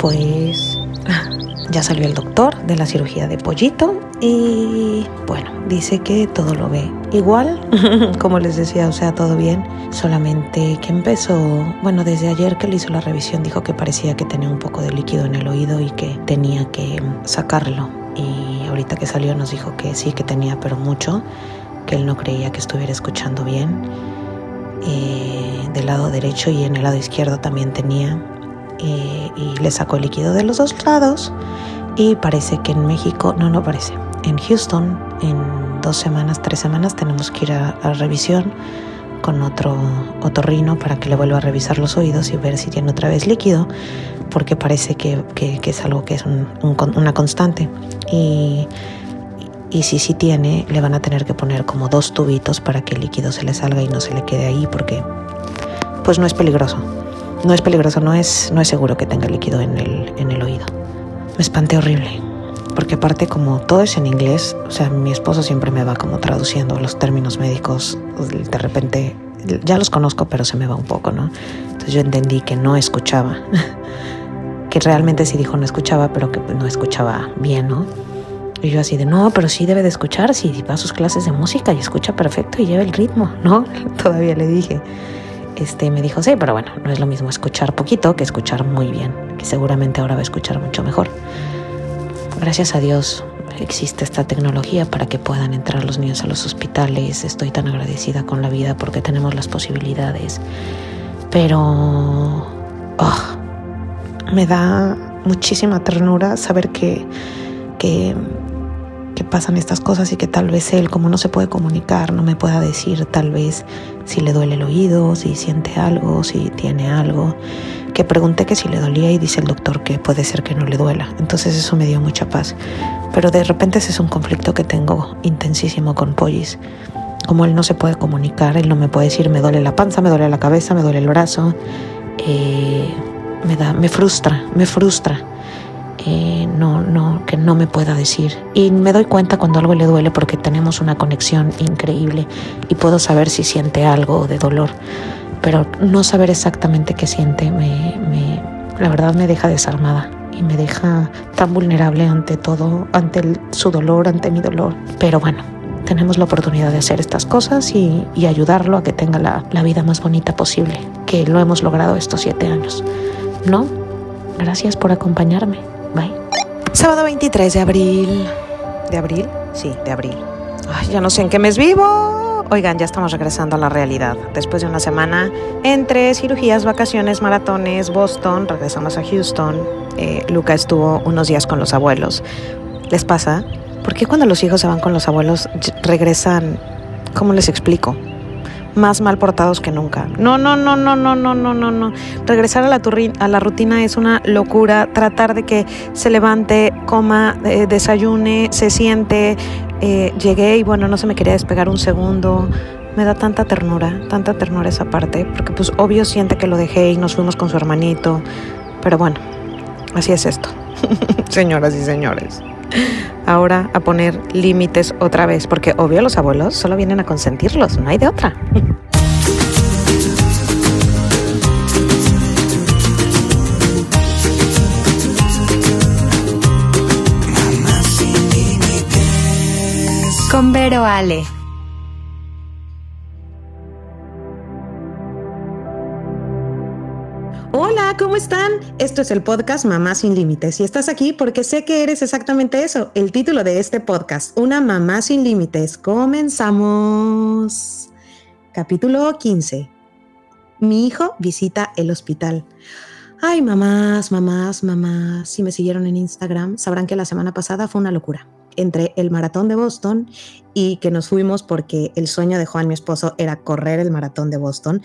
pues ya salió el doctor de la cirugía de pollito y bueno, dice que todo lo ve igual, como les decía, o sea, todo bien, solamente que empezó, bueno, desde ayer que le hizo la revisión dijo que parecía que tenía un poco de líquido en el oído y que tenía que sacarlo. Y ahorita que salió nos dijo que sí, que tenía, pero mucho, que él no creía que estuviera escuchando bien. Eh, del lado derecho y en el lado izquierdo también tenía y le sacó líquido de los dos lados y parece que en México, no, no parece, en Houston en dos semanas, tres semanas tenemos que ir a, revisión con otro otorrino para que le vuelva a revisar los oídos y ver si tiene otra vez líquido, porque parece que, es algo que es una constante. Y, y si sí tiene, le van a tener que poner como dos tubitos para que el líquido se le salga y no se le quede ahí, porque pues no es peligroso. No es peligroso, no es, no es seguro que tenga líquido en el, en el oído. Me espanté horrible, porque aparte como todo es en inglés, o sea, mi esposo siempre me va como traduciendo los términos médicos, de repente ya los conozco, pero se me va un poco, ¿no? Entonces yo entendí que no escuchaba, que realmente sí dijo no escuchaba, pero que no escuchaba bien, ¿no? Y yo así de, no, pero sí debe de escuchar, si va a sus clases de música y escucha perfecto y lleva el ritmo, ¿no? Todavía le dije este, me dijo, sí, pero bueno, no es lo mismo escuchar poquito que escuchar muy bien, que seguramente ahora va a escuchar mucho mejor. Gracias a Dios existe esta tecnología para que puedan entrar los niños a los hospitales. Estoy tan agradecida con la vida porque tenemos las posibilidades. Pero oh, me da muchísima ternura saber que, que que pasan estas cosas y que tal vez él, como no se puede comunicar, no me pueda decir tal vez si le duele el oído, si siente algo, si tiene algo. Que pregunté que si le dolía y dice el doctor que puede ser que no le duela. Entonces eso me dio mucha paz. Pero de repente ese es un conflicto que tengo intensísimo con Pollis. Como él no se puede comunicar, él no me puede decir me duele la panza, me duele la cabeza, me duele el brazo. Eh, me da, me frustra, me frustra eh, no, no, que no me pueda decir. Y me doy cuenta cuando algo le duele porque tenemos una conexión increíble y puedo saber si siente algo de dolor. Pero no saber exactamente qué siente, me, la verdad me deja desarmada y me deja tan vulnerable ante todo, ante su dolor, ante mi dolor. Pero bueno, tenemos la oportunidad de hacer estas cosas y, ayudarlo a que tenga la vida más bonita posible, que lo hemos logrado estos siete años. ¿No? Gracias por acompañarme. Sábado 23 de abril. ¿De abril? Sí, de abril. Ay, ya no sé en qué mes vivo. Oigan, ya estamos regresando a la realidad. Después de una semana entre cirugías, vacaciones, maratones, Boston, regresamos a Houston. Eh, Luca estuvo unos días con los abuelos. ¿Les pasa? ¿Por qué cuando los hijos se van con los abuelos regresan? ¿Cómo les explico? Más mal portados que nunca. No, no, no, no, no, no, no, no, no. Regresar a la, a la rutina es una locura. Tratar de que se levante, coma, eh, desayune, se siente. Eh, llegué y bueno, no se me quería despegar un segundo. Me da tanta ternura, tanta ternura esa parte, porque pues obvio siente que lo dejé y nos fuimos con su hermanito. Pero bueno, así es esto. Señoras y señores ahora a poner límites otra vez, porque obvio los abuelos solo vienen a consentirlos, no hay de otra. Con Vero Ale. ¿Cómo están? Esto es el podcast Mamá sin Límites y estás aquí porque sé que eres exactamente eso, el título de este podcast, Una Mamá sin Límites. Comenzamos. Capítulo 15. Mi hijo visita el hospital. Ay, mamás, mamás, mamás, si me siguieron en Instagram, sabrán que la semana pasada fue una locura entre el maratón de Boston y que nos fuimos porque el sueño de Juan, mi esposo, era correr el maratón de Boston.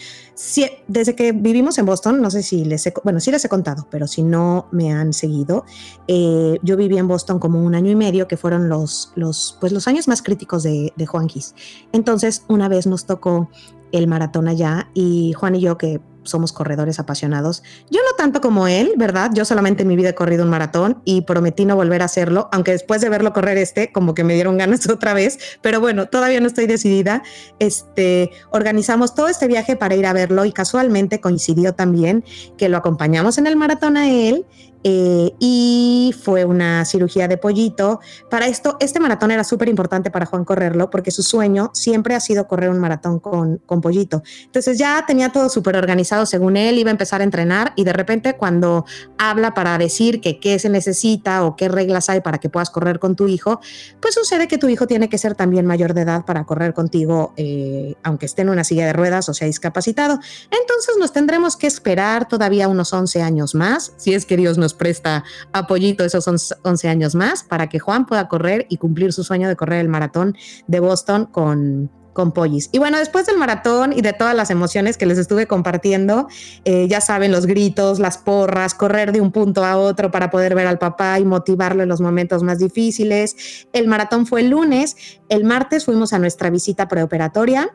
desde que vivimos en Boston, no sé si les he, bueno, les he contado, pero si no me han seguido, eh, yo viví en Boston como un año y medio, que fueron los, los, pues los años más críticos de, de Juan Gis. Entonces, una vez nos tocó el maratón allá y Juan y yo, que somos corredores apasionados. Yo no tanto como él, ¿verdad? Yo solamente en mi vida he corrido un maratón y prometí no volver a hacerlo, aunque después de verlo correr este, como que me dieron ganas otra vez, pero bueno, todavía no estoy decidida. Este, organizamos todo este viaje para ir a verlo y casualmente coincidió también que lo acompañamos en el maratón a él eh, y fue una cirugía de pollito. Para esto, este maratón era súper importante para Juan correrlo porque su sueño siempre ha sido correr un maratón con, con pollito. Entonces ya tenía todo súper organizado según él, iba a empezar a entrenar y de repente cuando habla para decir que qué se necesita o qué reglas hay para que puedas correr con tu hijo, pues sucede que tu hijo tiene que ser también mayor de edad para correr contigo, eh, aunque esté en una silla de ruedas o sea discapacitado. Entonces nos tendremos que esperar todavía unos 11 años más, si es que Dios nos presta apoyito esos 11 años más para que Juan pueda correr y cumplir su sueño de correr el maratón de Boston con, con Pollis. Y bueno, después del maratón y de todas las emociones que les estuve compartiendo, eh, ya saben, los gritos, las porras, correr de un punto a otro para poder ver al papá y motivarlo en los momentos más difíciles. El maratón fue el lunes, el martes fuimos a nuestra visita preoperatoria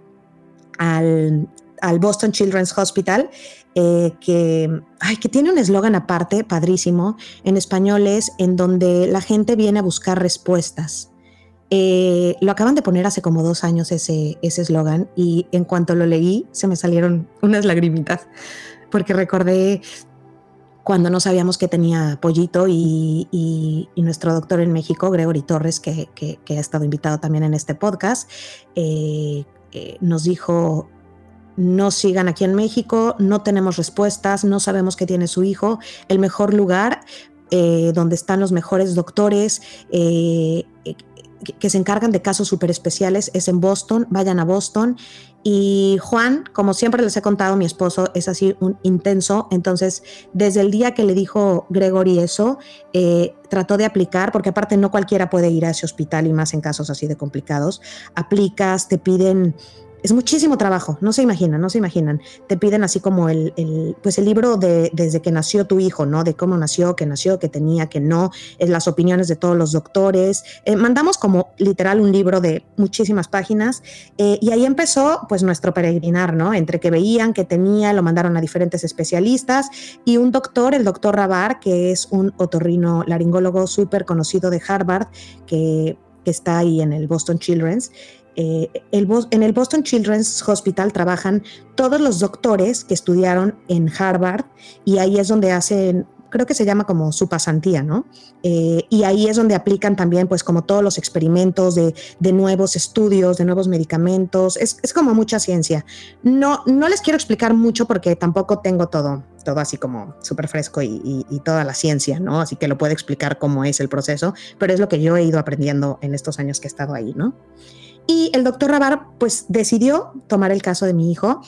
al, al Boston Children's Hospital, eh, que, ay, que tiene un eslogan aparte, padrísimo, en español es en donde la gente viene a buscar respuestas. Eh, lo acaban de poner hace como dos años ese eslogan y en cuanto lo leí se me salieron unas lagrimitas porque recordé cuando no sabíamos que tenía pollito y, nuestro doctor en México, Gregory Torres, que, ha estado invitado también en este podcast, eh, nos dijo, no sigan aquí en México, no tenemos respuestas, no sabemos qué tiene su hijo. El mejor lugar eh, donde están los mejores doctores eh, que se encargan de casos súper especiales es en Boston, vayan a Boston. Y Juan, como siempre les he contado, mi esposo es así un intenso, entonces desde el día que le dijo Gregory eso, eh, trató de aplicar, porque aparte no cualquiera puede ir a ese hospital y más en casos así de complicados, aplicas, te piden es muchísimo trabajo, no se imaginan, no se imaginan. Te piden así como el, pues el libro de desde que nació tu hijo, ¿no? De cómo nació, que nació, que tenía, que no, las opiniones de todos los doctores. Eh, mandamos como literal un libro de muchísimas páginas eh, y ahí empezó pues nuestro peregrinar, ¿no? Entre que veían que tenía, lo mandaron a diferentes especialistas y un doctor, el doctor Rabar, que es un otorrino laringólogo súper conocido de Harvard, que está ahí en el Boston Children's. Eh, en el Boston Children's Hospital trabajan todos los doctores que estudiaron en Harvard y ahí es donde hacen creo que se llama como su pasantía, ¿no? Eh, y ahí es donde aplican también, pues, como todos los experimentos de, nuevos estudios, de nuevos medicamentos. Es, como mucha ciencia. No, no les quiero explicar mucho porque tampoco tengo todo, todo así como súper fresco y, y, toda la ciencia, ¿no? Así que lo puedo explicar cómo es el proceso, pero es lo que yo he ido aprendiendo en estos años que he estado ahí, ¿no? Y el doctor Rabar pues decidió tomar el caso de mi hijo.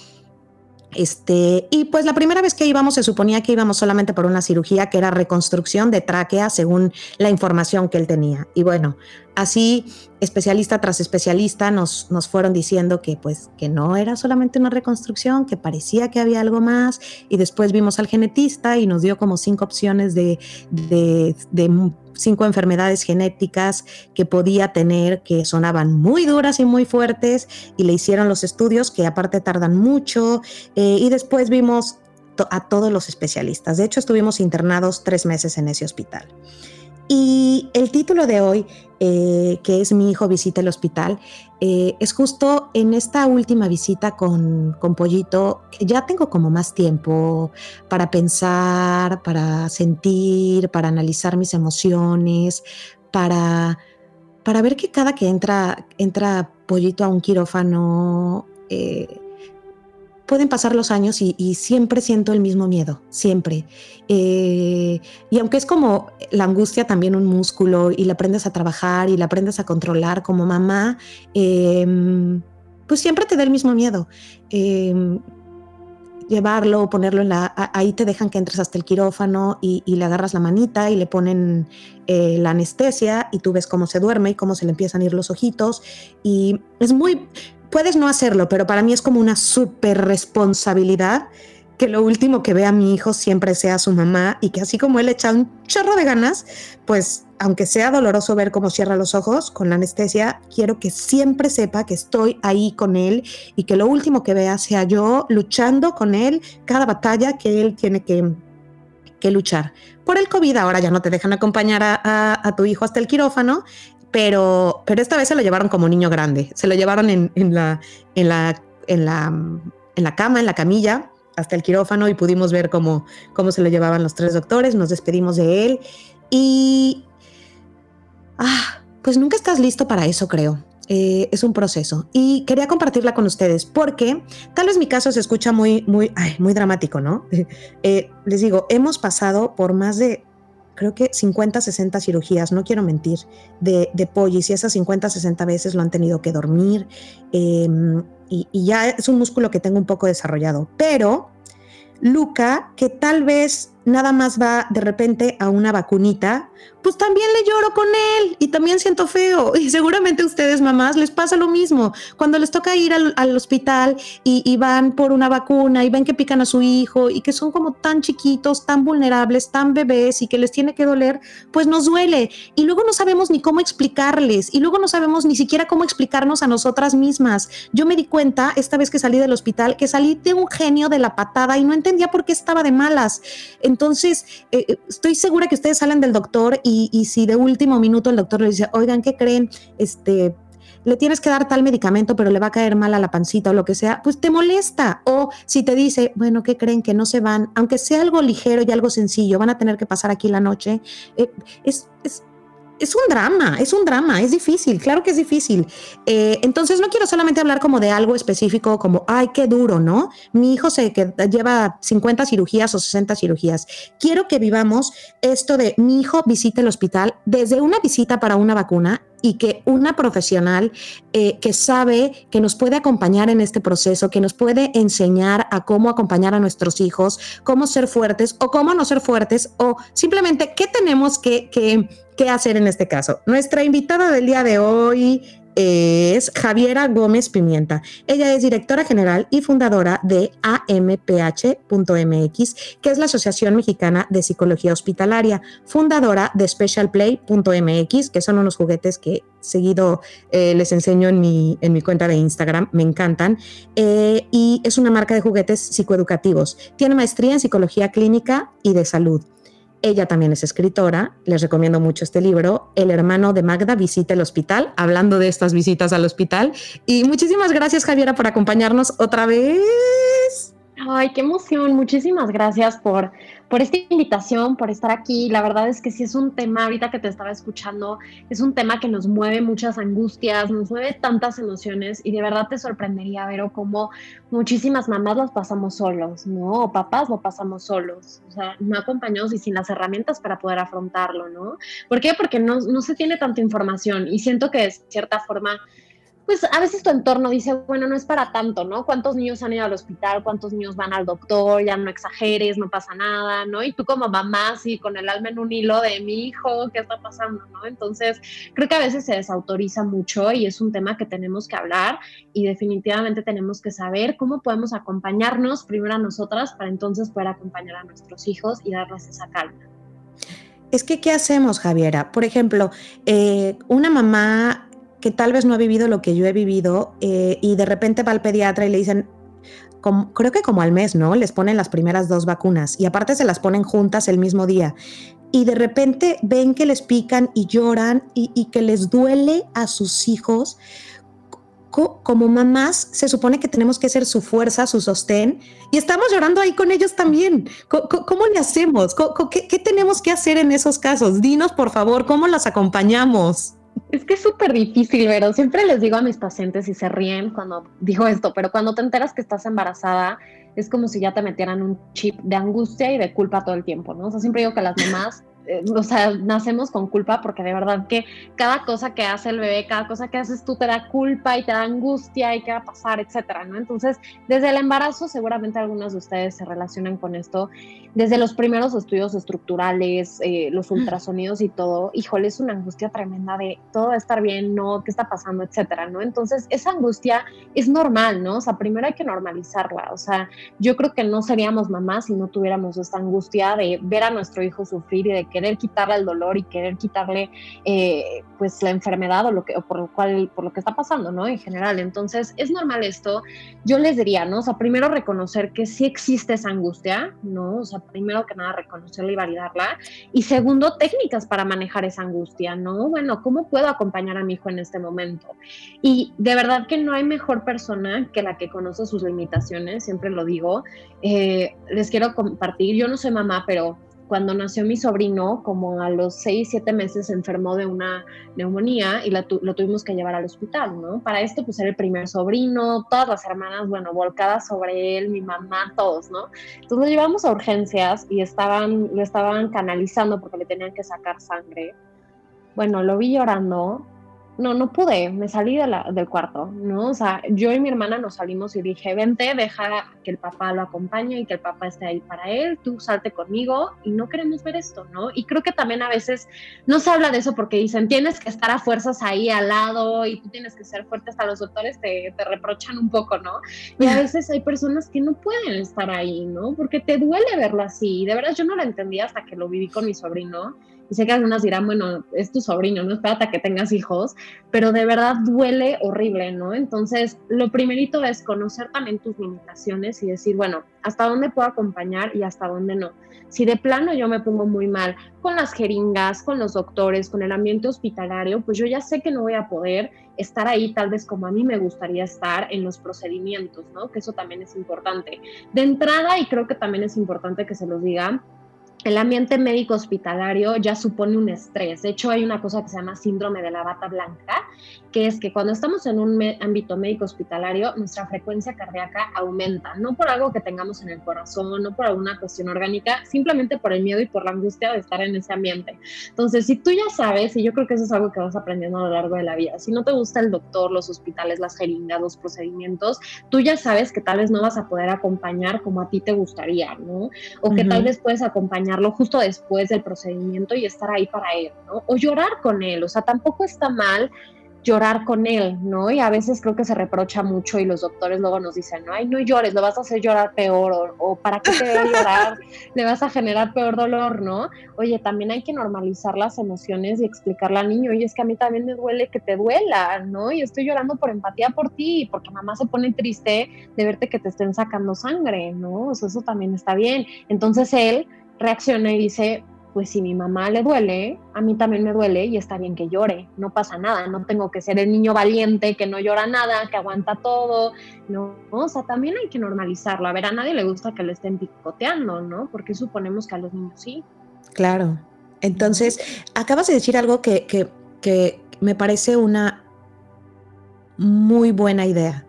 Este, y pues la primera vez que íbamos se suponía que íbamos solamente por una cirugía que era reconstrucción de tráquea según la información que él tenía. Y bueno, así especialista tras especialista nos, nos fueron diciendo que pues que no era solamente una reconstrucción, que parecía que había algo más y después vimos al genetista y nos dio como cinco opciones de, de, cinco enfermedades genéticas que podía tener, que sonaban muy duras y muy fuertes, y le hicieron los estudios que aparte tardan mucho, eh, y después vimos a todos los especialistas. De hecho, estuvimos internados tres meses en ese hospital. Y el título de hoy, eh, que es Mi hijo visita el hospital, eh, es justo en esta última visita con, con Pollito, que ya tengo como más tiempo para pensar, para sentir, para analizar mis emociones, para, para ver que cada que entra, entra Pollito a un quirófano, eh, pueden pasar los años y, siempre siento el mismo miedo, siempre. Eh, y aunque es como la angustia también un músculo y la aprendes a trabajar y la aprendes a controlar como mamá, em, pues siempre te da el mismo miedo. Em, llevarlo, ponerlo en la... Ahí te dejan que entres hasta el quirófano y, le agarras la manita y le ponen eh, la anestesia y tú ves cómo se duerme y cómo se le empiezan a ir los ojitos. Y es muy puedes no hacerlo, pero para mí es como una súper responsabilidad que lo último que vea a mi hijo siempre sea su mamá y que así como él echa un chorro de ganas, pues aunque sea doloroso ver cómo cierra los ojos con la anestesia, quiero que siempre sepa que estoy ahí con él y que lo último que vea sea yo luchando con él cada batalla que él tiene que, que luchar. Por el COVID ahora ya no te dejan acompañar a, tu hijo hasta el quirófano, pero, pero esta vez se lo llevaron como niño grande, se lo llevaron en, la, en, la, en, la, en la cama, en la camilla, hasta el quirófano y pudimos ver cómo, cómo se lo llevaban los tres doctores, nos despedimos de él y... Ah, pues nunca estás listo para eso, creo. Eh, es un proceso y quería compartirla con ustedes porque tal vez mi caso se escucha muy, muy, muy dramático, ¿no? Eh, les digo, hemos pasado por más de, creo que 50, 60 cirugías, no quiero mentir, de, de pollis y esas 50, 60 veces lo han tenido que dormir em, y, y ya es un músculo que tengo un poco desarrollado, pero Luca, que tal vez nada más va de repente a una vacunita, pues también le lloro con él y también siento feo. Y seguramente a ustedes, mamás, les pasa lo mismo. Cuando les toca ir al, hospital y, van por una vacuna y ven que pican a su hijo y que son como tan chiquitos, tan vulnerables, tan bebés y que les tiene que doler, pues nos duele. Y luego no sabemos ni cómo explicarles y luego no sabemos ni siquiera cómo explicarnos a nosotras mismas. Yo me di cuenta esta vez que salí del hospital que salí de un genio de la patada y no entendía por qué estaba de malas. Entonces, eh, eh, estoy segura que ustedes salen del doctor y, si de último minuto el doctor le dice, oigan, ¿qué creen? Este, le tienes que dar tal medicamento, pero le va a caer mal a la pancita o lo que sea, pues te molesta. O si te dice, bueno, ¿qué creen? Que no se van, aunque sea algo ligero y algo sencillo, van a tener que pasar aquí la noche. Eh, es, es, es un drama, es un drama, es difícil, claro que es difícil. Eh, entonces no quiero solamente hablar como de algo específico, como, ay, qué duro, ¿no? Mi hijo se que lleva 50 cirugías o 60 cirugías. Quiero que vivamos esto de mi hijo visite el hospital desde una visita para una vacuna y que una profesional eh, que sabe que nos puede acompañar en este proceso, que nos puede enseñar a cómo acompañar a nuestros hijos, cómo ser fuertes o cómo no ser fuertes o simplemente qué tenemos que, que, que hacer en este caso. Nuestra invitada del día de hoy es Javiera Gómez Pimienta. Ella es directora general y fundadora de AMPH.mx, que es la Asociación Mexicana de Psicología Hospitalaria, fundadora de SpecialPlay.mx, que son unos juguetes que seguido eh, les enseño en mi, en mi cuenta de Instagram, me encantan, eh, y es una marca de juguetes psicoeducativos. Tiene maestría en psicología clínica y de salud. Ella también es escritora, les recomiendo mucho este libro, El hermano de Magda visita el hospital, hablando de estas visitas al hospital. Y muchísimas gracias Javiera por acompañarnos otra vez. Ay, qué emoción. Muchísimas gracias por, por esta invitación, por estar aquí. La verdad es que sí es un tema, ahorita que te estaba escuchando, es un tema que nos mueve muchas angustias, nos mueve tantas emociones y de verdad te sorprendería ver cómo muchísimas mamás las pasamos solos, ¿no? O papás lo pasamos solos, o sea, no acompañados y sin las herramientas para poder afrontarlo, ¿no? ¿Por qué? Porque no, no se tiene tanta información y siento que de cierta forma pues a veces tu entorno dice, bueno, no es para tanto, ¿no? ¿Cuántos niños han ido al hospital? ¿Cuántos niños van al doctor? Ya no exageres, no pasa nada, ¿no? Y tú como mamá, sí, con el alma en un hilo de mi hijo, ¿qué está pasando, no? Entonces, creo que a veces se desautoriza mucho y es un tema que tenemos que hablar y definitivamente tenemos que saber cómo podemos acompañarnos primero a nosotras para entonces poder acompañar a nuestros hijos y darles esa calma. Es que, ¿qué hacemos, Javiera? Por ejemplo, eh, una mamá que tal vez no ha vivido lo que yo he vivido eh, y de repente va al pediatra y le dicen, creo que como al mes, ¿no? Les ponen las primeras dos vacunas y aparte se las ponen juntas el mismo día. Y de repente ven que les pican y lloran y, y que les duele a sus hijos. Como mamás, se supone que tenemos que ser su fuerza, su sostén, y estamos llorando ahí con ellos también. ¿Cómo, le hacemos? ¿Qué, ¿Qué tenemos que hacer en esos casos? Dinos, por favor, ¿cómo las acompañamos? Es que es súper difícil, pero siempre les digo a mis pacientes y se ríen cuando digo esto, pero cuando te enteras que estás embarazada, es como si ya te metieran un chip de angustia y de culpa todo el tiempo, ¿no? O sea, siempre digo que las mamás eh, o sea, nacemos con culpa porque de verdad que cada cosa que hace el bebé, cada cosa que haces tú te da culpa y te da angustia y qué va a pasar, etcétera, ¿no? Entonces, desde el embarazo, seguramente algunos de ustedes se relacionan con esto, desde los primeros estudios estructurales, eh, los ultrasonidos y todo, híjole, es una angustia tremenda de todo va a estar bien, no, qué está pasando, etcétera, ¿no? Entonces, esa angustia es normal, ¿no? O sea, primero hay que normalizarla, o sea, yo creo que no seríamos mamás si no tuviéramos esta angustia de ver a nuestro hijo sufrir y de quitarle el dolor y querer quitarle eh, pues la enfermedad o lo que o por lo cual por lo que está pasando, ¿no? En general. Entonces, es normal esto. Yo les diría, ¿no? O sea, primero reconocer que sí existe esa angustia, ¿no? O sea, primero que nada reconocerla y validarla y segundo, técnicas para manejar esa angustia, ¿no? Bueno, ¿cómo puedo acompañar a mi hijo en este momento? Y de verdad que no hay mejor persona que la que conoce sus limitaciones, siempre lo digo. Eh, les quiero compartir, yo no soy mamá, pero cuando nació mi sobrino, como a los seis, siete meses, se enfermó de una neumonía y lo tuvimos que llevar al hospital, ¿no? Para esto, pues era el primer sobrino, todas las hermanas, bueno, volcadas sobre él, mi mamá, todos, ¿no? Entonces lo llevamos a urgencias y estaban, lo estaban canalizando porque le tenían que sacar sangre. Bueno, lo vi llorando no, no pude, me salí del cuarto, ¿no? O sea, yo y mi hermana nos salimos y dije, vente, deja que el papá lo acompañe y que el papá esté ahí para él, tú salte conmigo y no queremos ver esto, ¿no? Y creo que también a veces no se habla de eso porque dicen, tienes que estar a fuerzas ahí al lado y tú tienes que ser fuerte, hasta los doctores te, te reprochan un poco, ¿no? Y a veces hay personas que no pueden estar ahí, ¿no? Porque te duele verlo así. Y de verdad yo no lo entendía hasta que lo viví con mi sobrino y sé que algunas dirán, bueno, es tu sobrino, no espérate a que tengas hijos, pero de verdad duele horrible, ¿no? Entonces, lo primerito es conocer también tus limitaciones y decir, bueno, hasta dónde puedo acompañar y hasta dónde no. Si de plano yo me pongo muy mal con las jeringas, con los doctores, con el ambiente hospitalario, pues yo ya sé que no voy a poder estar ahí tal vez como a mí me gustaría estar en los procedimientos, ¿no? Que eso también es importante. De entrada, y creo que también es importante que se los diga, el ambiente médico hospitalario ya supone un estrés. De hecho, hay una cosa que se llama síndrome de la bata blanca, que es que cuando estamos en un ámbito médico hospitalario, nuestra frecuencia cardíaca aumenta, no por algo que tengamos en el corazón, no por alguna cuestión orgánica, simplemente por el miedo y por la angustia de estar en ese ambiente. Entonces, si tú ya sabes, y yo creo que eso es algo que vas aprendiendo a lo largo de la vida, si no te gusta el doctor, los hospitales, las jeringas, los procedimientos, tú ya sabes que tal vez no vas a poder acompañar como a ti te gustaría, ¿no? O que tal vez puedes acompañarlo justo después del procedimiento y estar ahí para él, ¿no? O llorar con él, o sea, tampoco está mal llorar con él, ¿no? Y a veces creo que se reprocha mucho y los doctores luego nos dicen, no, ay, no llores, lo vas a hacer llorar peor, o, para qué te a llorar, le vas a generar peor dolor, ¿no? Oye, también hay que normalizar las emociones y explicarle al niño, oye, es que a mí también me duele que te duela, ¿no? Y estoy llorando por empatía por ti, porque mamá se pone triste de verte que te estén sacando sangre, ¿no? O sea, eso también está bien. Entonces él reacciona y dice, pues si mi mamá le duele, a mí también me duele y está bien que llore, no pasa nada, no tengo que ser el niño valiente que no llora nada, que aguanta todo, no, o sea, también hay que normalizarlo, a ver, a nadie le gusta que le estén picoteando, ¿no? Porque suponemos que a los niños sí. Claro, entonces, acabas de decir algo que, que, que me parece una muy buena idea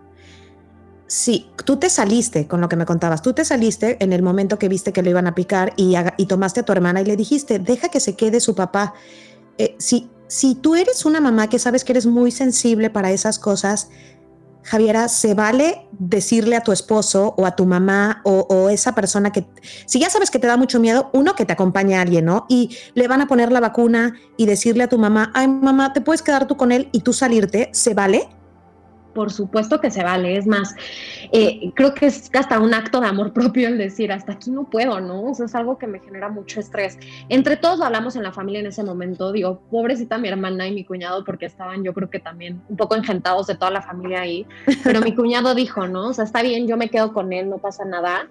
Sí, tú te saliste con lo que me contabas. Tú te saliste en el momento que viste que lo iban a picar y, tomaste a tu hermana y le dijiste, deja que se quede su papá. Eh, si, si tú eres una mamá que sabes que eres muy sensible para esas cosas, Javiera, se vale decirle a tu esposo o a tu mamá o, o, esa persona que, si ya sabes que te da mucho miedo, uno que te acompañe a alguien, ¿no? Y le van a poner la vacuna y decirle a tu mamá, ay mamá, te puedes quedar tú con él y tú salirte, ¿se vale? Por supuesto que se vale. Es más, eh, creo que es hasta un acto de amor propio el decir, hasta aquí no puedo, ¿no? O sea, es algo que me genera mucho estrés. Entre todos hablamos en la familia en ese momento. Digo, pobrecita mi hermana y mi cuñado, porque estaban yo creo que también un poco engentados de toda la familia ahí. Pero mi cuñado dijo, ¿no? O sea, está bien, yo me quedo con él, no pasa nada.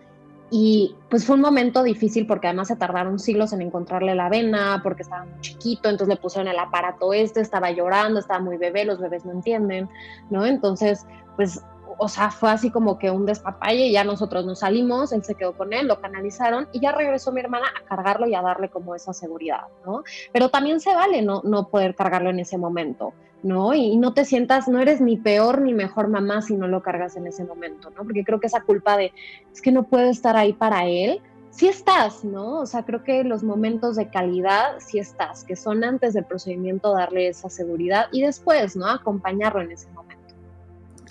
Y pues fue un momento difícil porque además se tardaron siglos en encontrarle la vena, porque estaba muy chiquito, entonces le pusieron el aparato este, estaba llorando, estaba muy bebé, los bebés no entienden, ¿no? Entonces, pues, o sea, fue así como que un despapalle y ya nosotros nos salimos, él se quedó con él, lo canalizaron y ya regresó mi hermana a cargarlo y a darle como esa seguridad, ¿no? Pero también se vale no, no poder cargarlo en ese momento. ¿No? Y no te sientas, no eres ni peor ni mejor mamá si no lo cargas en ese momento, ¿no? Porque creo que esa culpa de, es que no puedo estar ahí para él, sí estás, ¿no? O sea, creo que los momentos de calidad sí estás, que son antes del procedimiento darle esa seguridad y después, ¿no? Acompañarlo en ese momento.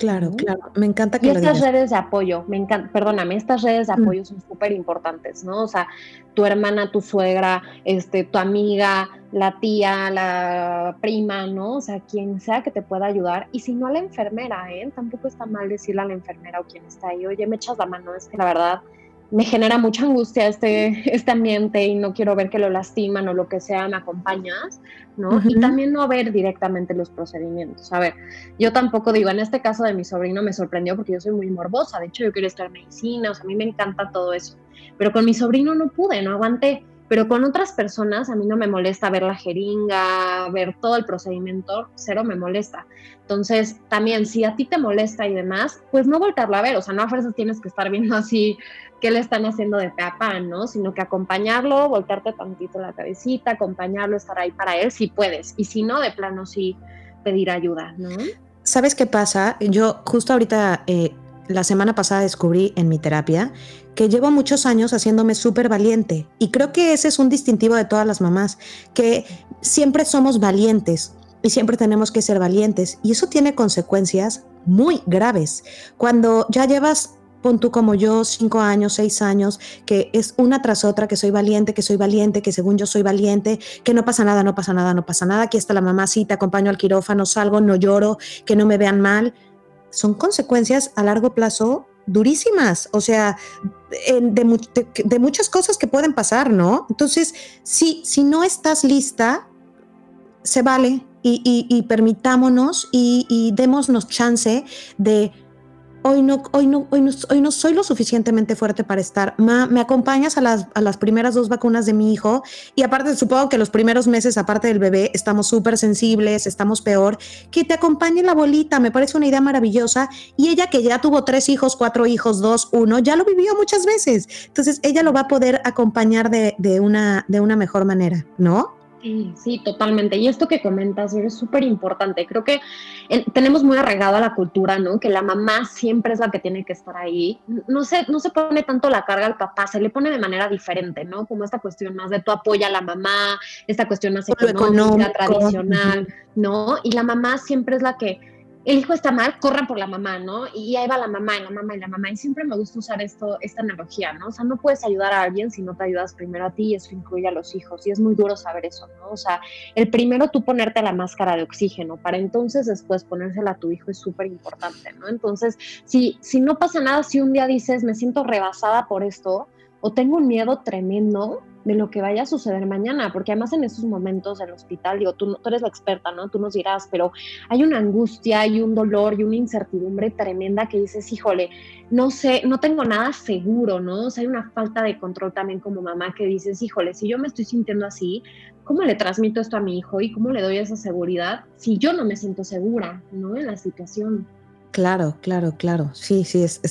Claro, claro. Me encanta que y estas redes de apoyo, me encanta, perdóname, estas redes de mm. apoyo son súper importantes, ¿no? O sea, tu hermana, tu suegra, este, tu amiga, la tía, la prima, ¿no? O sea, quien sea que te pueda ayudar. Y si no a la enfermera, ¿eh? Tampoco está mal decirle a la enfermera o quien está ahí, oye, me echas la mano, es que la verdad me genera mucha angustia este, este ambiente y no quiero ver que lo lastiman o lo que sea, me acompañas, ¿no? Y también no ver directamente los procedimientos. A ver, yo tampoco digo, en este caso de mi sobrino me sorprendió porque yo soy muy morbosa, de hecho yo quiero en medicina, o sea, a mí me encanta todo eso, pero con mi sobrino no pude, no aguanté. Pero con otras personas a mí no me molesta ver la jeringa, ver todo el procedimiento, cero me molesta. Entonces, también si a ti te molesta y demás, pues no voltarlo a ver, o sea, no a fuerzas tienes que estar viendo así qué le están haciendo de peapa, ¿no? Sino que acompañarlo, voltearte tantito la cabecita, acompañarlo, estar ahí para él si puedes. Y si no, de plano sí pedir ayuda, ¿no? ¿Sabes qué pasa? Yo justo ahorita, eh, la semana pasada descubrí en mi terapia que llevo muchos años haciéndome súper valiente. Y creo que ese es un distintivo de todas las mamás, que siempre somos valientes y siempre tenemos que ser valientes. Y eso tiene consecuencias muy graves. Cuando ya llevas pon tú como yo, cinco años, seis años, que es una tras otra, que soy valiente, que soy valiente, que según yo soy valiente, que no pasa nada, no pasa nada, no pasa nada, aquí está la mamá, sí, te acompaño al quirófano, salgo, no lloro, que no me vean mal. Son consecuencias a largo plazo durísimas, o sea, de, muchas cosas que pueden pasar, ¿no? Entonces, si, si no estás lista, se vale y, permitámonos y, y chance de hoy no, hoy no, hoy no, hoy no soy lo suficientemente fuerte para estar. Ma, me acompañas a las, a las primeras dos vacunas de mi hijo y aparte supongo que los primeros meses, aparte del bebé, estamos súper sensibles, estamos peor. Que te acompañe la bolita, me parece una idea maravillosa. Y ella que ya tuvo tres hijos, cuatro hijos, dos, uno, ya lo vivió muchas veces. Entonces ella lo va a poder acompañar de, de una, de una mejor manera, ¿no? Sí, sí, totalmente. Y esto que comentas es súper importante. Creo que tenemos muy arraigado a la cultura, ¿no? Que la mamá siempre es la que tiene que estar ahí. No se, no se pone tanto la carga al papá, se le pone de manera diferente, ¿no? Como esta cuestión más de tu apoya a la mamá, esta cuestión más económica, tradicional, ¿no? Y la mamá siempre es la que el hijo está mal, corran por la mamá, ¿no? Y ahí va la mamá, y la mamá, y la mamá. Y siempre me gusta usar esto, esta analogía, ¿no? O sea, no puedes ayudar a alguien si no te ayudas primero a ti, y eso incluye a los hijos. Y es muy duro saber eso, ¿no? O sea, el primero tú ponerte la máscara de oxígeno, para entonces después ponérsela a tu hijo es súper importante, ¿no? Entonces, si, si no pasa nada, si un día dices, me siento rebasada por esto, o tengo un miedo tremendo, de lo que vaya a suceder mañana, porque además en esos momentos del hospital, digo, tú, tú eres la experta, ¿no? Tú nos dirás, pero hay una angustia y un dolor y una incertidumbre tremenda que dices, híjole, no sé, no tengo nada seguro, ¿no? O sea, hay una falta de control también como mamá que dices, híjole, si yo me estoy sintiendo así, ¿cómo le transmito esto a mi hijo y cómo le doy esa seguridad si yo no me siento segura, ¿no? En la situación. Claro, claro, claro. Sí, sí. Es,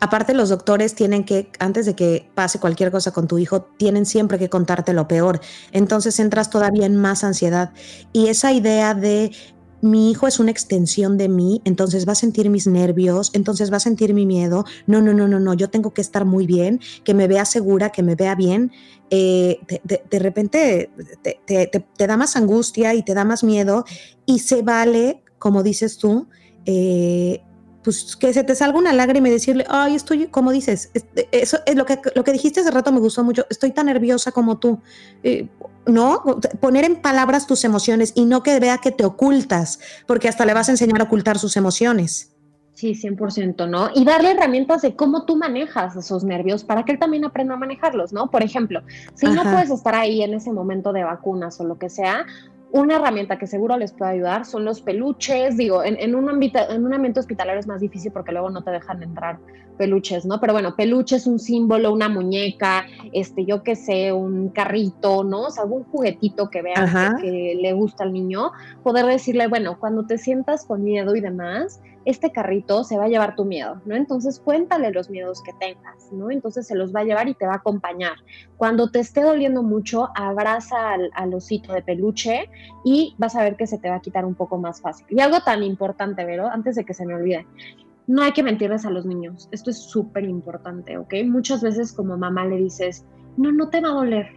Aparte, los doctores tienen que, antes de que pase cualquier cosa con tu hijo, tienen siempre que contarte lo peor. Entonces entras todavía en más ansiedad. Y esa idea de mi hijo es una extensión de mí, entonces va a sentir mis nervios, entonces va a sentir mi miedo. No, no, no, no, no. Yo tengo que estar muy bien, que me vea segura, que me vea bien. Eh, de, repente te, te da más angustia y te da más miedo y se vale, como dices tú, eh, pues que se te salga una lágrima y decirle, ay, estoy, como dices, eso es lo que, lo que dijiste hace rato me gustó mucho, estoy tan nerviosa como tú, eh, ¿no? Poner en palabras tus emociones y no que vea que te ocultas, porque hasta le vas a enseñar a ocultar sus emociones. Sí, 100%, ¿no? Y darle herramientas de cómo tú manejas esos nervios para que él también aprenda a manejarlos, ¿no? Por ejemplo, si no puedes estar ahí en ese momento de vacunas o lo que sea, una herramienta que seguro les puede ayudar son los peluches. Digo, en, un ámbito, en un ambiente hospitalario es más difícil porque luego no te dejan entrar peluches, ¿no? Pero bueno, peluches, un símbolo, una muñeca, este, yo qué sé, un carrito, ¿no? O sea, algún juguetito que vea que le gusta al niño, poder decirle, bueno, cuando te sientas con miedo y demás, este carrito se va a llevar tu miedo, ¿no? Entonces cuéntale los miedos que tengas, ¿no? Entonces se los va a llevar y te va a acompañar. Cuando te esté doliendo mucho, abraza al, osito de peluche y vas a ver que se te va a quitar un poco más fácil. Y algo tan importante, Vero, antes de que se me olvide, no hay que mentirles a los niños. Esto es súper importante, ¿ok? Muchas veces como mamá le dices, no, no te va a doler,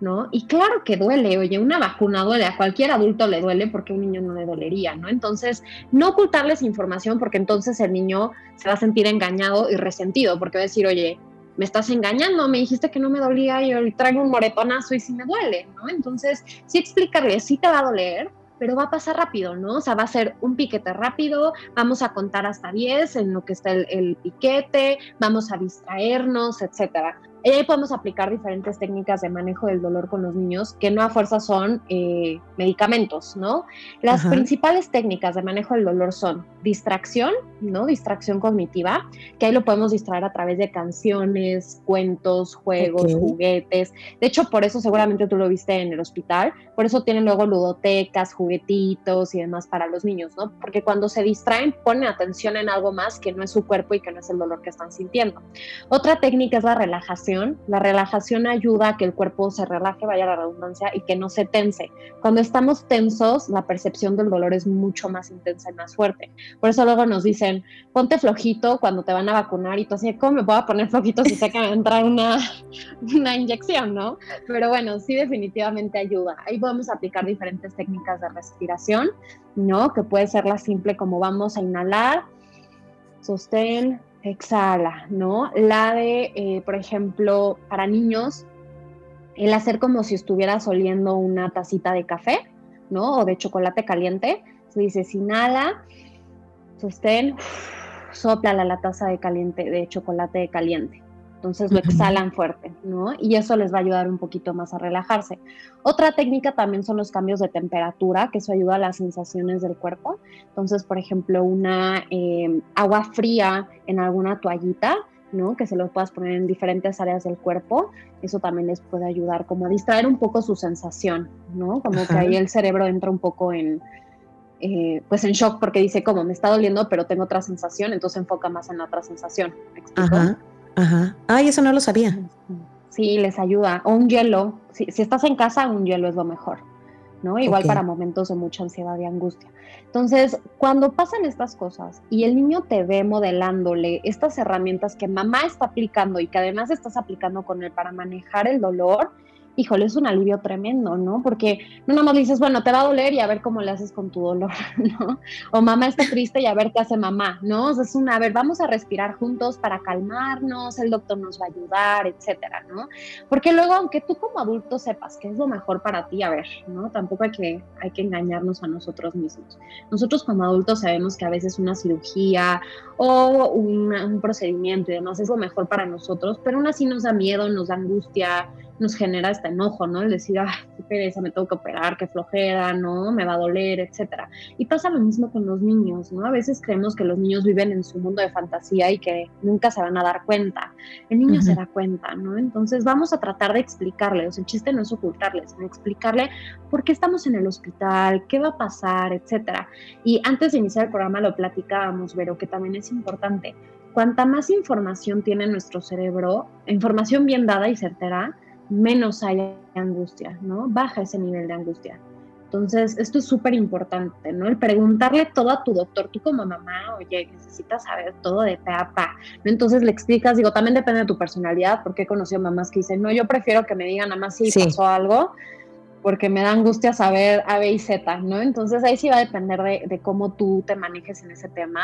¿no? Y claro que duele, oye, una vacuna duele, a cualquier adulto le duele porque a un niño no le dolería, ¿no? Entonces, no ocultarles información porque entonces el niño se va a sentir engañado y resentido porque va a decir, oye, me estás engañando, me dijiste que no me dolía y hoy traigo un moretonazo y sí me duele, ¿no? Entonces, sí explicarle, sí te va a doler, pero va a pasar rápido, ¿no? O sea, va a ser un piquete rápido, vamos a contar hasta 10 en lo que está el, el piquete, vamos a distraernos, etcétera. Y ahí podemos aplicar diferentes técnicas de manejo del dolor con los niños, que no a fuerza son eh, medicamentos, ¿no? Las principales técnicas de manejo del dolor son distracción, ¿no? Distracción cognitiva, que ahí lo podemos distraer a través de canciones, cuentos, juegos, juguetes. De hecho, por eso seguramente tú lo viste en el hospital, por eso tienen luego ludotecas, juguetitos y demás para los niños, ¿no? Porque cuando se distraen, ponen atención en algo más que no es su cuerpo y que no es el dolor que están sintiendo. Otra técnica es la relajación la relajación ayuda a que el cuerpo se relaje, vaya la redundancia, y que no se tense. Cuando estamos tensos, la percepción del dolor es mucho más intensa y más fuerte. Por eso luego nos dicen, ponte flojito cuando te van a vacunar y tú así, ¿cómo me puedo poner flojito si sé que me va a entrar una, una inyección, no? Pero bueno, sí definitivamente ayuda. Ahí podemos aplicar diferentes técnicas de respiración, ¿no? Que puede ser la simple como vamos a inhalar, sostén, exhala, ¿no? La de, eh, por ejemplo, para niños, el hacer como si estuvieras oliendo una tacita de café, ¿no? O de chocolate caliente. Se dice, inhala, sostén, sopla la taza de caliente, de chocolate caliente. Entonces lo exhalan fuerte, ¿no? Y eso les va a ayudar un poquito más a relajarse. Otra técnica también son los cambios de temperatura, que eso ayuda a las sensaciones del cuerpo. Entonces, por ejemplo, una em, agua fría en alguna toallita, ¿no? Que se lo puedas poner en diferentes áreas del cuerpo. Eso también les puede ayudar como a distraer un poco su sensación, ¿no? Como que ahí el cerebro entra un poco en, eh, pues en shock porque dice, como me está doliendo, pero tengo otra sensación, entonces enfoca más en la otra sensación. Ajá. Ajá. Ay, eso no lo sabía. Sí, les ayuda. O un hielo. Si, estás en casa, un hielo es lo mejor. ¿no? Igual para momentos de mucha ansiedad y angustia. Entonces, cuando pasan estas cosas y el niño te ve modelándole estas herramientas que mamá está aplicando y que además estás aplicando con él para manejar el dolor, híjole, es un alivio tremendo, ¿no? Porque no nada más dices, bueno, te va a doler y a ver cómo le haces con tu dolor, ¿no? O mamá está triste y a ver qué hace mamá, ¿no? O sea, es una, a ver, vamos a respirar juntos para calmarnos, el doctor nos va a ayudar, etcétera, ¿no? Porque luego, aunque tú como adulto sepas que es lo mejor para ti, a ver, ¿no? Tampoco hay que, hay que engañarnos a nosotros mismos. Nosotros como adultos sabemos que a veces una cirugía o un procedimiento y demás es lo mejor para nosotros, pero aún así nos da miedo, nos da angustia, nos genera este enojo, ¿no? El decir, ah, qué pereza, me tengo que operar, qué flojera, ¿no? Me va a doler, etcétera. Y pasa lo mismo con los niños, ¿no? A veces creemos que los niños viven en su mundo de fantasía y que nunca se van a dar cuenta. El niño se da cuenta, ¿no? Entonces vamos a tratar de explicarle, o sea, el chiste no es ocultarle, sino explicarle por qué estamos en el hospital, qué va a pasar, etcétera. Y antes de iniciar el programa lo platicábamos, pero que también es importante. Cuanta más información tiene nuestro cerebro, información bien dada y certera, menos hay angustia, ¿no? Baja ese nivel de angustia. Entonces, esto es súper importante, ¿no? El preguntarle todo a tu doctor, tú como mamá, oye, necesitas saber todo de pe a pa, ¿no? Entonces le explicas, digo, también depende de tu personalidad, porque he conocido mamás que dicen, no, yo prefiero que me digan nada más si pasó algo, porque me da angustia saber A, B y Z, ¿no? Entonces ahí sí va a depender de, de cómo tú te manejes en ese tema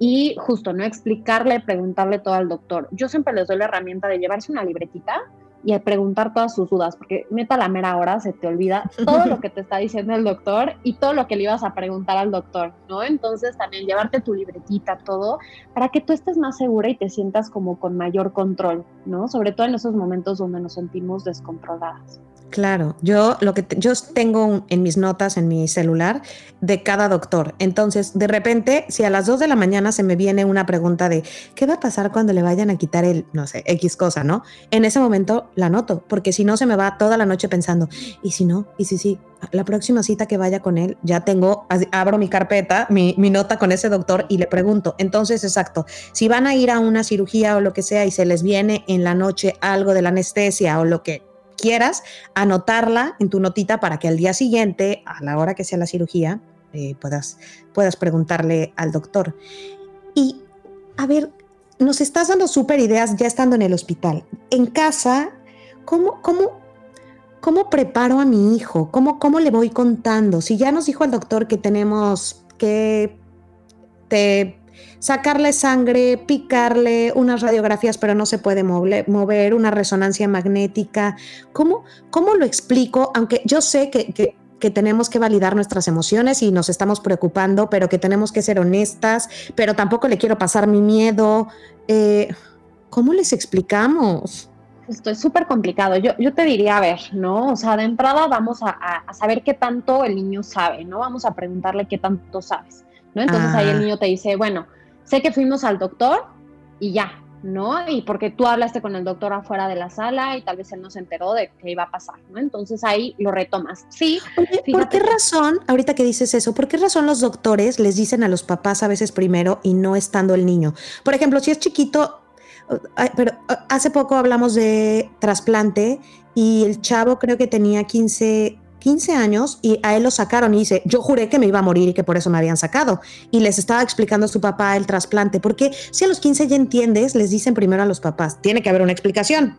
y justo, ¿no? Explicarle, preguntarle todo al doctor. Yo siempre les doy la herramienta de llevarse una libretita, y a preguntar todas sus dudas, porque meta la mera hora se te olvida todo lo que te está diciendo el doctor y todo lo que le ibas a preguntar al doctor, ¿no? Entonces también llevarte tu libretita, todo, para que tú estés más segura y te sientas como con mayor control, ¿no? Sobre todo en esos momentos donde nos sentimos descontroladas. Claro, yo lo que yo tengo en mis notas en mi celular de cada doctor. Entonces, de repente, si a las 2 de la mañana se me viene una pregunta de qué va a pasar cuando le vayan a quitar el, no sé, X cosa, ¿no? En ese momento la noto, porque si no se me va toda la noche pensando, y si no, y si sí, la próxima cita que vaya con él, ya tengo, abro mi carpeta, mi, mi nota con ese doctor y le pregunto. Entonces, exacto, si van a ir a una cirugía o lo que sea y se les viene en la noche algo de la anestesia o lo que quieras, anotarla en tu notita para que al día siguiente, a la hora que sea la cirugía, eh, puedas, puedas preguntarle al doctor. Y, a ver, nos estás dando súper ideas ya estando en el hospital. En casa, ¿cómo, cómo, cómo preparo a mi hijo? ¿Cómo, ¿Cómo le voy contando? Si ya nos dijo el doctor que tenemos que te sacarle sangre, picarle unas radiografías, pero no se puede mover, una resonancia magnética. ¿Cómo, cómo lo explico? Aunque yo sé que, que tenemos que validar nuestras emociones y nos estamos preocupando, pero que tenemos que ser honestas, pero tampoco le quiero pasar mi miedo. Eh, ¿Cómo les explicamos? Esto es súper complicado. Yo, yo te diría, a ver, ¿no? O sea, de entrada vamos a, saber qué tanto el niño sabe, ¿no? Vamos a preguntarle qué tanto sabes, ¿no? Entonces ahí el ah. niño te dice, bueno, sé que fuimos al doctor y ya, ¿no? Y porque tú hablaste con el doctor afuera de la sala y tal vez él no se enteró de qué iba a pasar, ¿no? Entonces ahí lo retomas. Sí. ¿Por qué razón, ahorita que dices eso, por qué razón los doctores les dicen a los papás a veces primero y no estando el niño? Por ejemplo, si es chiquito, pero hace poco hablamos de trasplante y el chavo creo que tenía 15, 15 años y a él lo sacaron y dice, yo juré que me iba a morir y que por eso me habían sacado. Y les estaba explicando a su papá el trasplante, porque si a los 15 ya entiendes, les dicen primero a los papás, tiene que haber una explicación.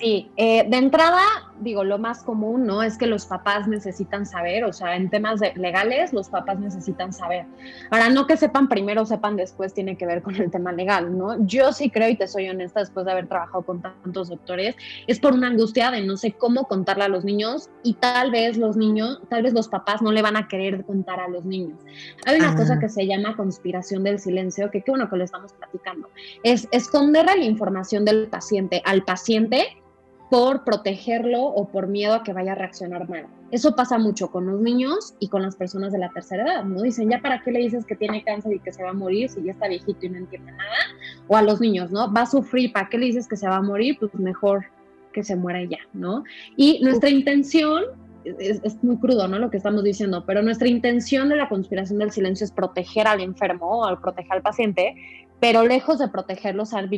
Sí, eh, de entrada digo, lo más común, ¿no? Es que los papás necesitan saber, o sea, en temas legales, los papás necesitan saber. Ahora, no que sepan primero, sepan después, tiene que ver con el tema legal, ¿no? Yo sí creo, y te soy honesta, después de haber trabajado con tantos doctores, es por una angustia de no sé cómo contarle a los niños y tal vez los niños, tal vez los papás no le van a querer contar a los niños. Hay una cosa que se llama conspiración del silencio, que qué bueno que lo estamos platicando, es esconderle la información del paciente al paciente por protegerlo o por miedo a que vaya a reaccionar mal. Eso pasa mucho con los niños y con las personas de la tercera edad, ¿no? Dicen, ¿ya para qué le dices que tiene cáncer y que se va a morir si ya está viejito y no entiende nada? O a los niños, ¿no? Va a sufrir, ¿para qué le dices que se va a morir? Pues mejor que se muera ya, ¿no? Y nuestra intención es, es, muy crudo, ¿no? Lo que estamos diciendo, pero nuestra intención de la conspiración del silencio es proteger al enfermo o al proteger al paciente, pero lejos de protegerlos se han,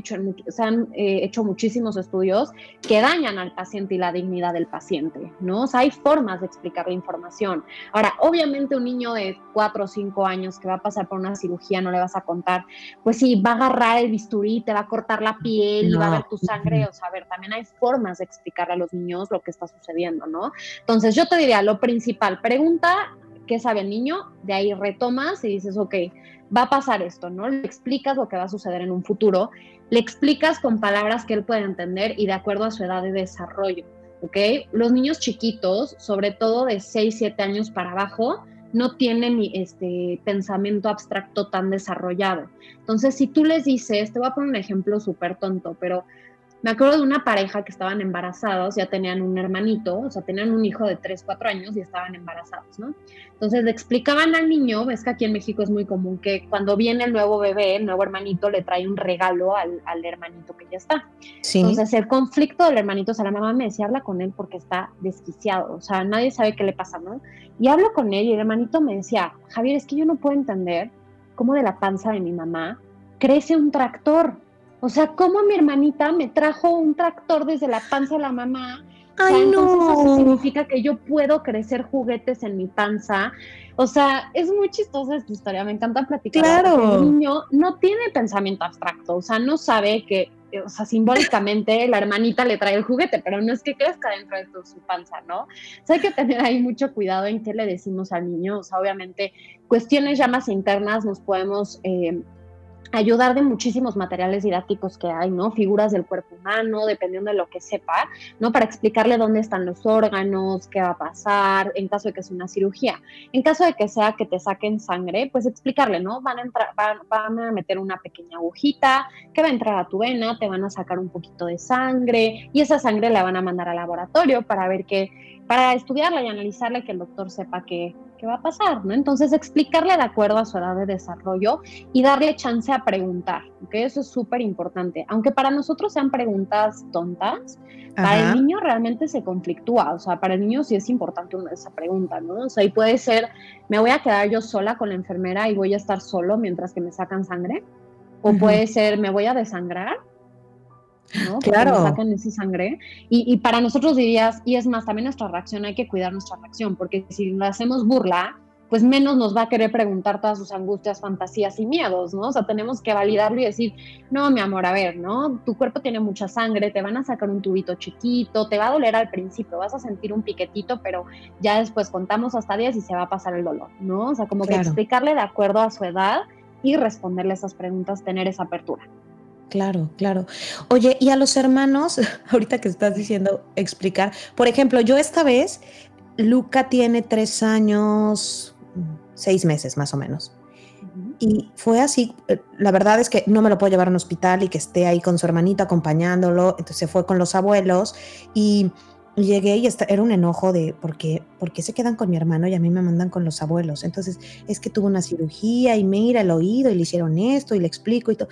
se han eh, hecho muchísimos estudios que dañan al paciente y la dignidad del paciente, ¿no? O sea, hay formas de explicar la información. Ahora, obviamente un niño de 4 o 5 años que va a pasar por una cirugía no le vas a contar, pues sí, va a agarrar el bisturí, te va a cortar la piel y va a ver tu sangre, o sea, a ver, también hay formas de explicarle a los niños lo que está sucediendo, ¿no? Entonces, yo te diría, lo principal, pregunta qué sabe el niño, de ahí retomas y dices, ok, va a pasar esto, ¿no? Le explicas lo que va a suceder en un futuro, le explicas con palabras que él puede entender y de acuerdo a su edad de desarrollo, ¿ok? Los niños chiquitos, sobre todo de 6, 7 años para abajo, no tienen este pensamiento abstracto tan desarrollado. Entonces, si tú les dices, te voy a poner un ejemplo súper tonto, pero me acuerdo de una pareja que estaban embarazados, ya tenían un hermanito, o sea, tenían un hijo de 3, 4 años y estaban embarazados, ¿no? Entonces le explicaban al niño, ves que aquí en México es muy común que cuando viene el nuevo bebé, el nuevo hermanito le trae un regalo al, hermanito que ya está. Sí. Entonces el conflicto del hermanito, o sea, la mamá me decía, habla con él porque está desquiciado, o sea, nadie sabe qué le pasa, ¿no? Y hablo con él y el hermanito me decía, Javier, es que yo no puedo entender cómo de la panza de mi mamá crece un tractor. O sea, cómo mi hermanita me trajo un tractor desde la panza de la mamá. Ay, no. eso significa que yo puedo crecer juguetes en mi panza. O sea, es muy chistosa esta historia, me encanta platicar. Claro. El niño no tiene pensamiento abstracto, o sea, no sabe que, o sea, simbólicamente la hermanita le trae el juguete, pero no es que crezca dentro de su panza, ¿no? O sea, hay que tener ahí mucho cuidado en qué le decimos al niño. O sea, obviamente, cuestiones ya más internas nos podemos eh, ayudar de muchísimos materiales didácticos que hay, ¿no? Figuras del cuerpo humano, dependiendo de lo que sepa, ¿no? Para explicarle dónde están los órganos, qué va a pasar, en caso de que sea una cirugía. En caso de que sea que te saquen sangre, pues explicarle, ¿no? Van a, entrar, van, a meter una pequeña agujita que va a entrar a tu vena, te van a sacar un poquito de sangre y esa sangre la van a mandar al laboratorio para ver qué, para estudiarla y analizarla y que el doctor sepa qué, qué va a pasar, ¿no? Entonces, explicarle de acuerdo a su edad de desarrollo y darle chance a preguntar, ¿ok? Eso es súper importante. Aunque para nosotros sean preguntas tontas, para el niño realmente se conflictúa, o sea, para el niño sí es importante esa pregunta, ¿no? O sea, y puede ser, me voy a quedar yo sola con la enfermera y voy a estar solo mientras que me sacan sangre, o puede ser, me voy a desangrar ¿no? Claro. sacan esa sangre. Y, para nosotros dirías, y es más, también nuestra reacción, hay que cuidar nuestra reacción, porque si le hacemos burla, pues menos nos va a querer preguntar todas sus angustias, fantasías y miedos, ¿no? O sea, tenemos que validarlo y decir, no, mi amor, a ver, ¿no? Tu cuerpo tiene mucha sangre, te van a sacar un tubito chiquito, te va a doler al principio, vas a sentir un piquetito, pero ya después contamos hasta 10 y se va a pasar el dolor, ¿no? O sea, como que explicarle de acuerdo a su edad y responderle esas preguntas, tener esa apertura. Claro, claro. Oye, y a los hermanos, ahorita que estás diciendo explicar, por ejemplo, yo esta vez Luca tiene tres años, seis meses más o menos. Y fue así, eh, la verdad es que no me lo puedo llevar a un hospital y que esté ahí con su hermanito acompañándolo, entonces se fue con los abuelos y llegué y era un enojo de ¿por qué, ¿por qué se quedan con mi hermano y a mí me mandan con los abuelos? Entonces es que tuvo una cirugía y mira el oído y le hicieron esto y le explico y todo.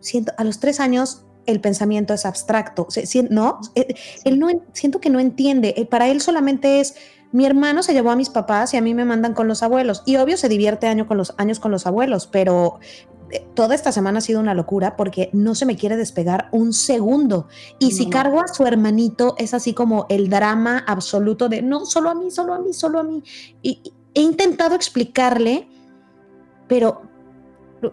Siento, a los tres años el pensamiento es abstracto, ¿no? Eh, él no, siento que no entiende, eh, para él solamente es mi hermano se llevó a mis papás y a mí me mandan con los abuelos. Y obvio se divierte año con los, años con los abuelos, pero eh, toda esta semana ha sido una locura porque no se me quiere despegar un segundo. Y si cargo a su hermanito, es así como el drama absoluto de no, solo a mí, solo a mí, solo a mí. Y he intentado explicarle, pero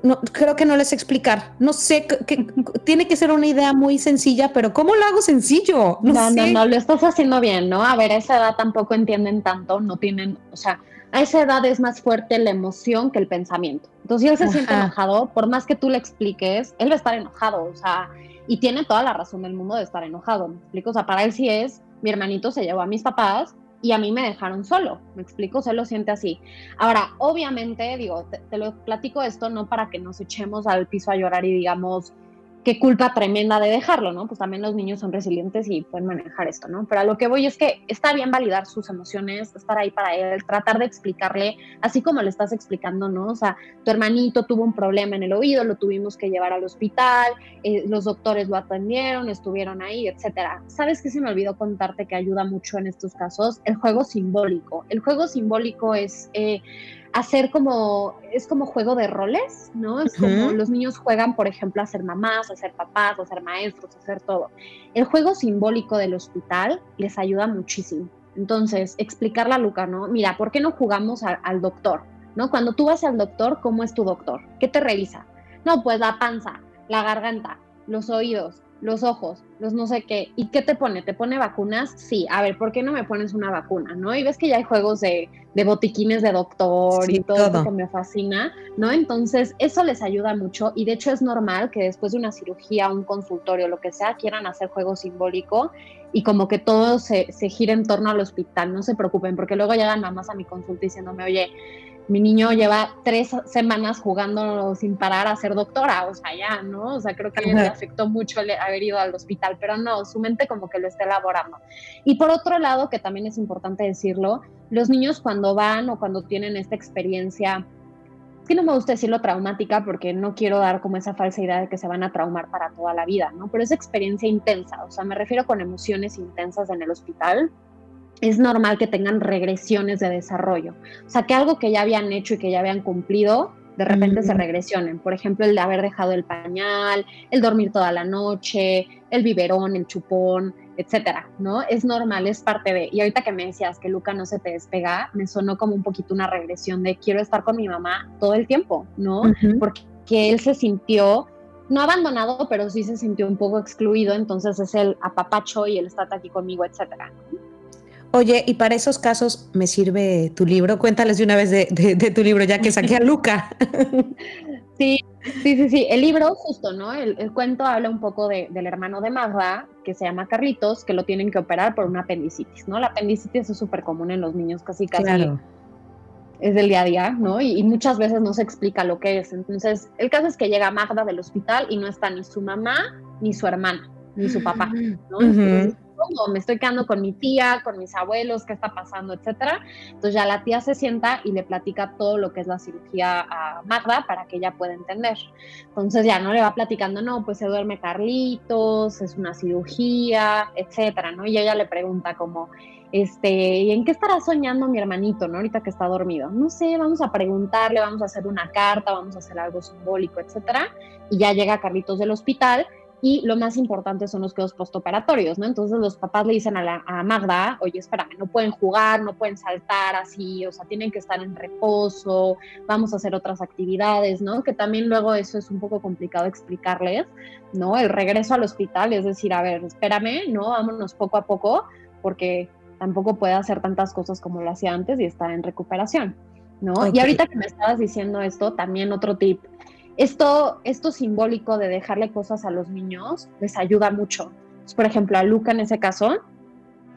no, creo que no les explicar. No sé, que, tiene que ser una idea muy sencilla, pero ¿cómo lo hago sencillo? No, no, no, lo estás haciendo bien, ¿no? A ver, a esa edad tampoco entienden tanto, no tienen, o sea, a esa edad es más fuerte la emoción que el pensamiento. Entonces, si él se siente enojado, por más que tú le expliques, él va a estar enojado, o sea, y tiene toda la razón del mundo de estar enojado, ¿me explico? O sea, para él sí es, mi hermanito se llevó a mis papás, y a mí me dejaron solo, me explico, se lo siente así. Ahora, obviamente, digo, te, lo platico esto no para que nos echemos al piso a llorar y digamos, qué culpa tremenda de dejarlo, ¿no? Pues también los niños son resilientes y pueden manejar esto, ¿no? Pero a lo que voy es que está bien validar sus emociones, estar ahí para él, tratar de explicarle, así como le estás explicando, ¿no? O sea, tu hermanito tuvo un problema en el oído, lo tuvimos que llevar al hospital, eh, los doctores lo atendieron, estuvieron ahí, etcétera. ¿Sabes qué se me olvidó contarte que ayuda mucho en estos casos? El juego simbólico. El juego simbólico es... Eh, hacer como, es como juego de roles, ¿no? Es como los niños juegan, por ejemplo, a ser mamás, a ser papás, a ser maestros, a hacer todo. El juego simbólico del hospital les ayuda muchísimo. Entonces, explicarle a Luca, ¿no? Mira, ¿por qué no jugamos al doctor? ¿No? Cuando tú vas al doctor, ¿cómo es tu doctor? ¿Qué te revisa? No, pues la panza, la garganta, los oídos, los ojos, los no sé qué. ¿Y qué te pone? ¿Te pone vacunas? Sí. A ver, ¿por qué no me pones una vacuna? ¿No? Y ves que ya hay juegos de, de botiquines de doctor y todo, eso que me fascina, ¿no? Entonces, eso les ayuda mucho y de hecho es normal que después de una cirugía, un consultorio, lo que sea, quieran hacer juego simbólico y como que todo se, se gire en torno al hospital. No se preocupen, porque luego llegan mamás a mi consulta diciéndome, oye, mi niño lleva tres semanas jugando sin parar a ser doctora, o sea, ya, ¿no? O sea, creo que le afectó mucho el haber ido al hospital, pero no, su mente como que lo está elaborando. Y por otro lado, que también es importante decirlo, los niños cuando van o cuando tienen esta experiencia, es que no me gusta decirlo traumática porque no quiero dar como esa falsa idea de que se van a traumar para toda la vida, ¿no? Pero es experiencia intensa, o sea, me refiero con emociones intensas en el hospital, es normal que tengan regresiones de desarrollo. O sea, que algo que ya habían hecho y que ya habían cumplido, de repente se regresionen. Por ejemplo, el de haber dejado el pañal, el dormir toda la noche, el biberón, el chupón, etcétera, ¿no? Es normal, es parte de. Y ahorita que me decías que Luca no se te despega, me sonó como un poquito una regresión de quiero estar con mi mamá todo el tiempo, ¿no? Porque él se sintió no abandonado, pero sí se sintió un poco excluido, entonces es el apapacho y él está aquí conmigo, etcétera. Oye, y para esos casos me sirve tu libro. Cuéntales de una vez de, tu libro, ya que saqué a Luca. Sí, sí, sí, sí. El libro, justo, ¿no? El, cuento habla un poco del hermano de Magda, que se llama Carlitos, que lo tienen que operar por una apendicitis, ¿no? La apendicitis es súper común en los niños, casi, casi. Claro. Es del día a día, ¿no? Y, muchas veces no se explica lo que es. Entonces, el caso es que llega Magda del hospital y no está ni su mamá, ni su hermana, ni su papá, ¿no? Me estoy quedando con mi tía, con mis abuelos, qué está pasando, etcétera. Entonces ya la tía se sienta y le platica todo lo que es la cirugía a Magda para que ella pueda entender. Entonces ya no le va platicando, no, pues se duerme Carlitos, es una cirugía, etcétera, ¿no? Y ella le pregunta como, este, ¿y en qué estará soñando mi hermanito, no? Ahorita que está dormido. No sé, vamos a preguntarle, vamos a hacer una carta, vamos a hacer algo simbólico, etcétera. Y ya llega Carlitos del hospital y lo más importante son los cuidados postoperatorios, ¿no? Entonces los papás le dicen a, la, a Magda, oye, espérame, no pueden jugar, no pueden saltar así, o sea, tienen que estar en reposo, vamos a hacer otras actividades, ¿no? Que también luego eso es un poco complicado explicarles, ¿no? El regreso al hospital, es decir, a ver, espérame, ¿no? Vámonos poco a poco, porque tampoco puede hacer tantas cosas como lo hacía antes y estar en recuperación, ¿no? Y ahorita que me estabas diciendo esto, también otro tip esto, esto simbólico de dejarle cosas a los niños les ayuda mucho. por ejemplo, a Luca en ese caso,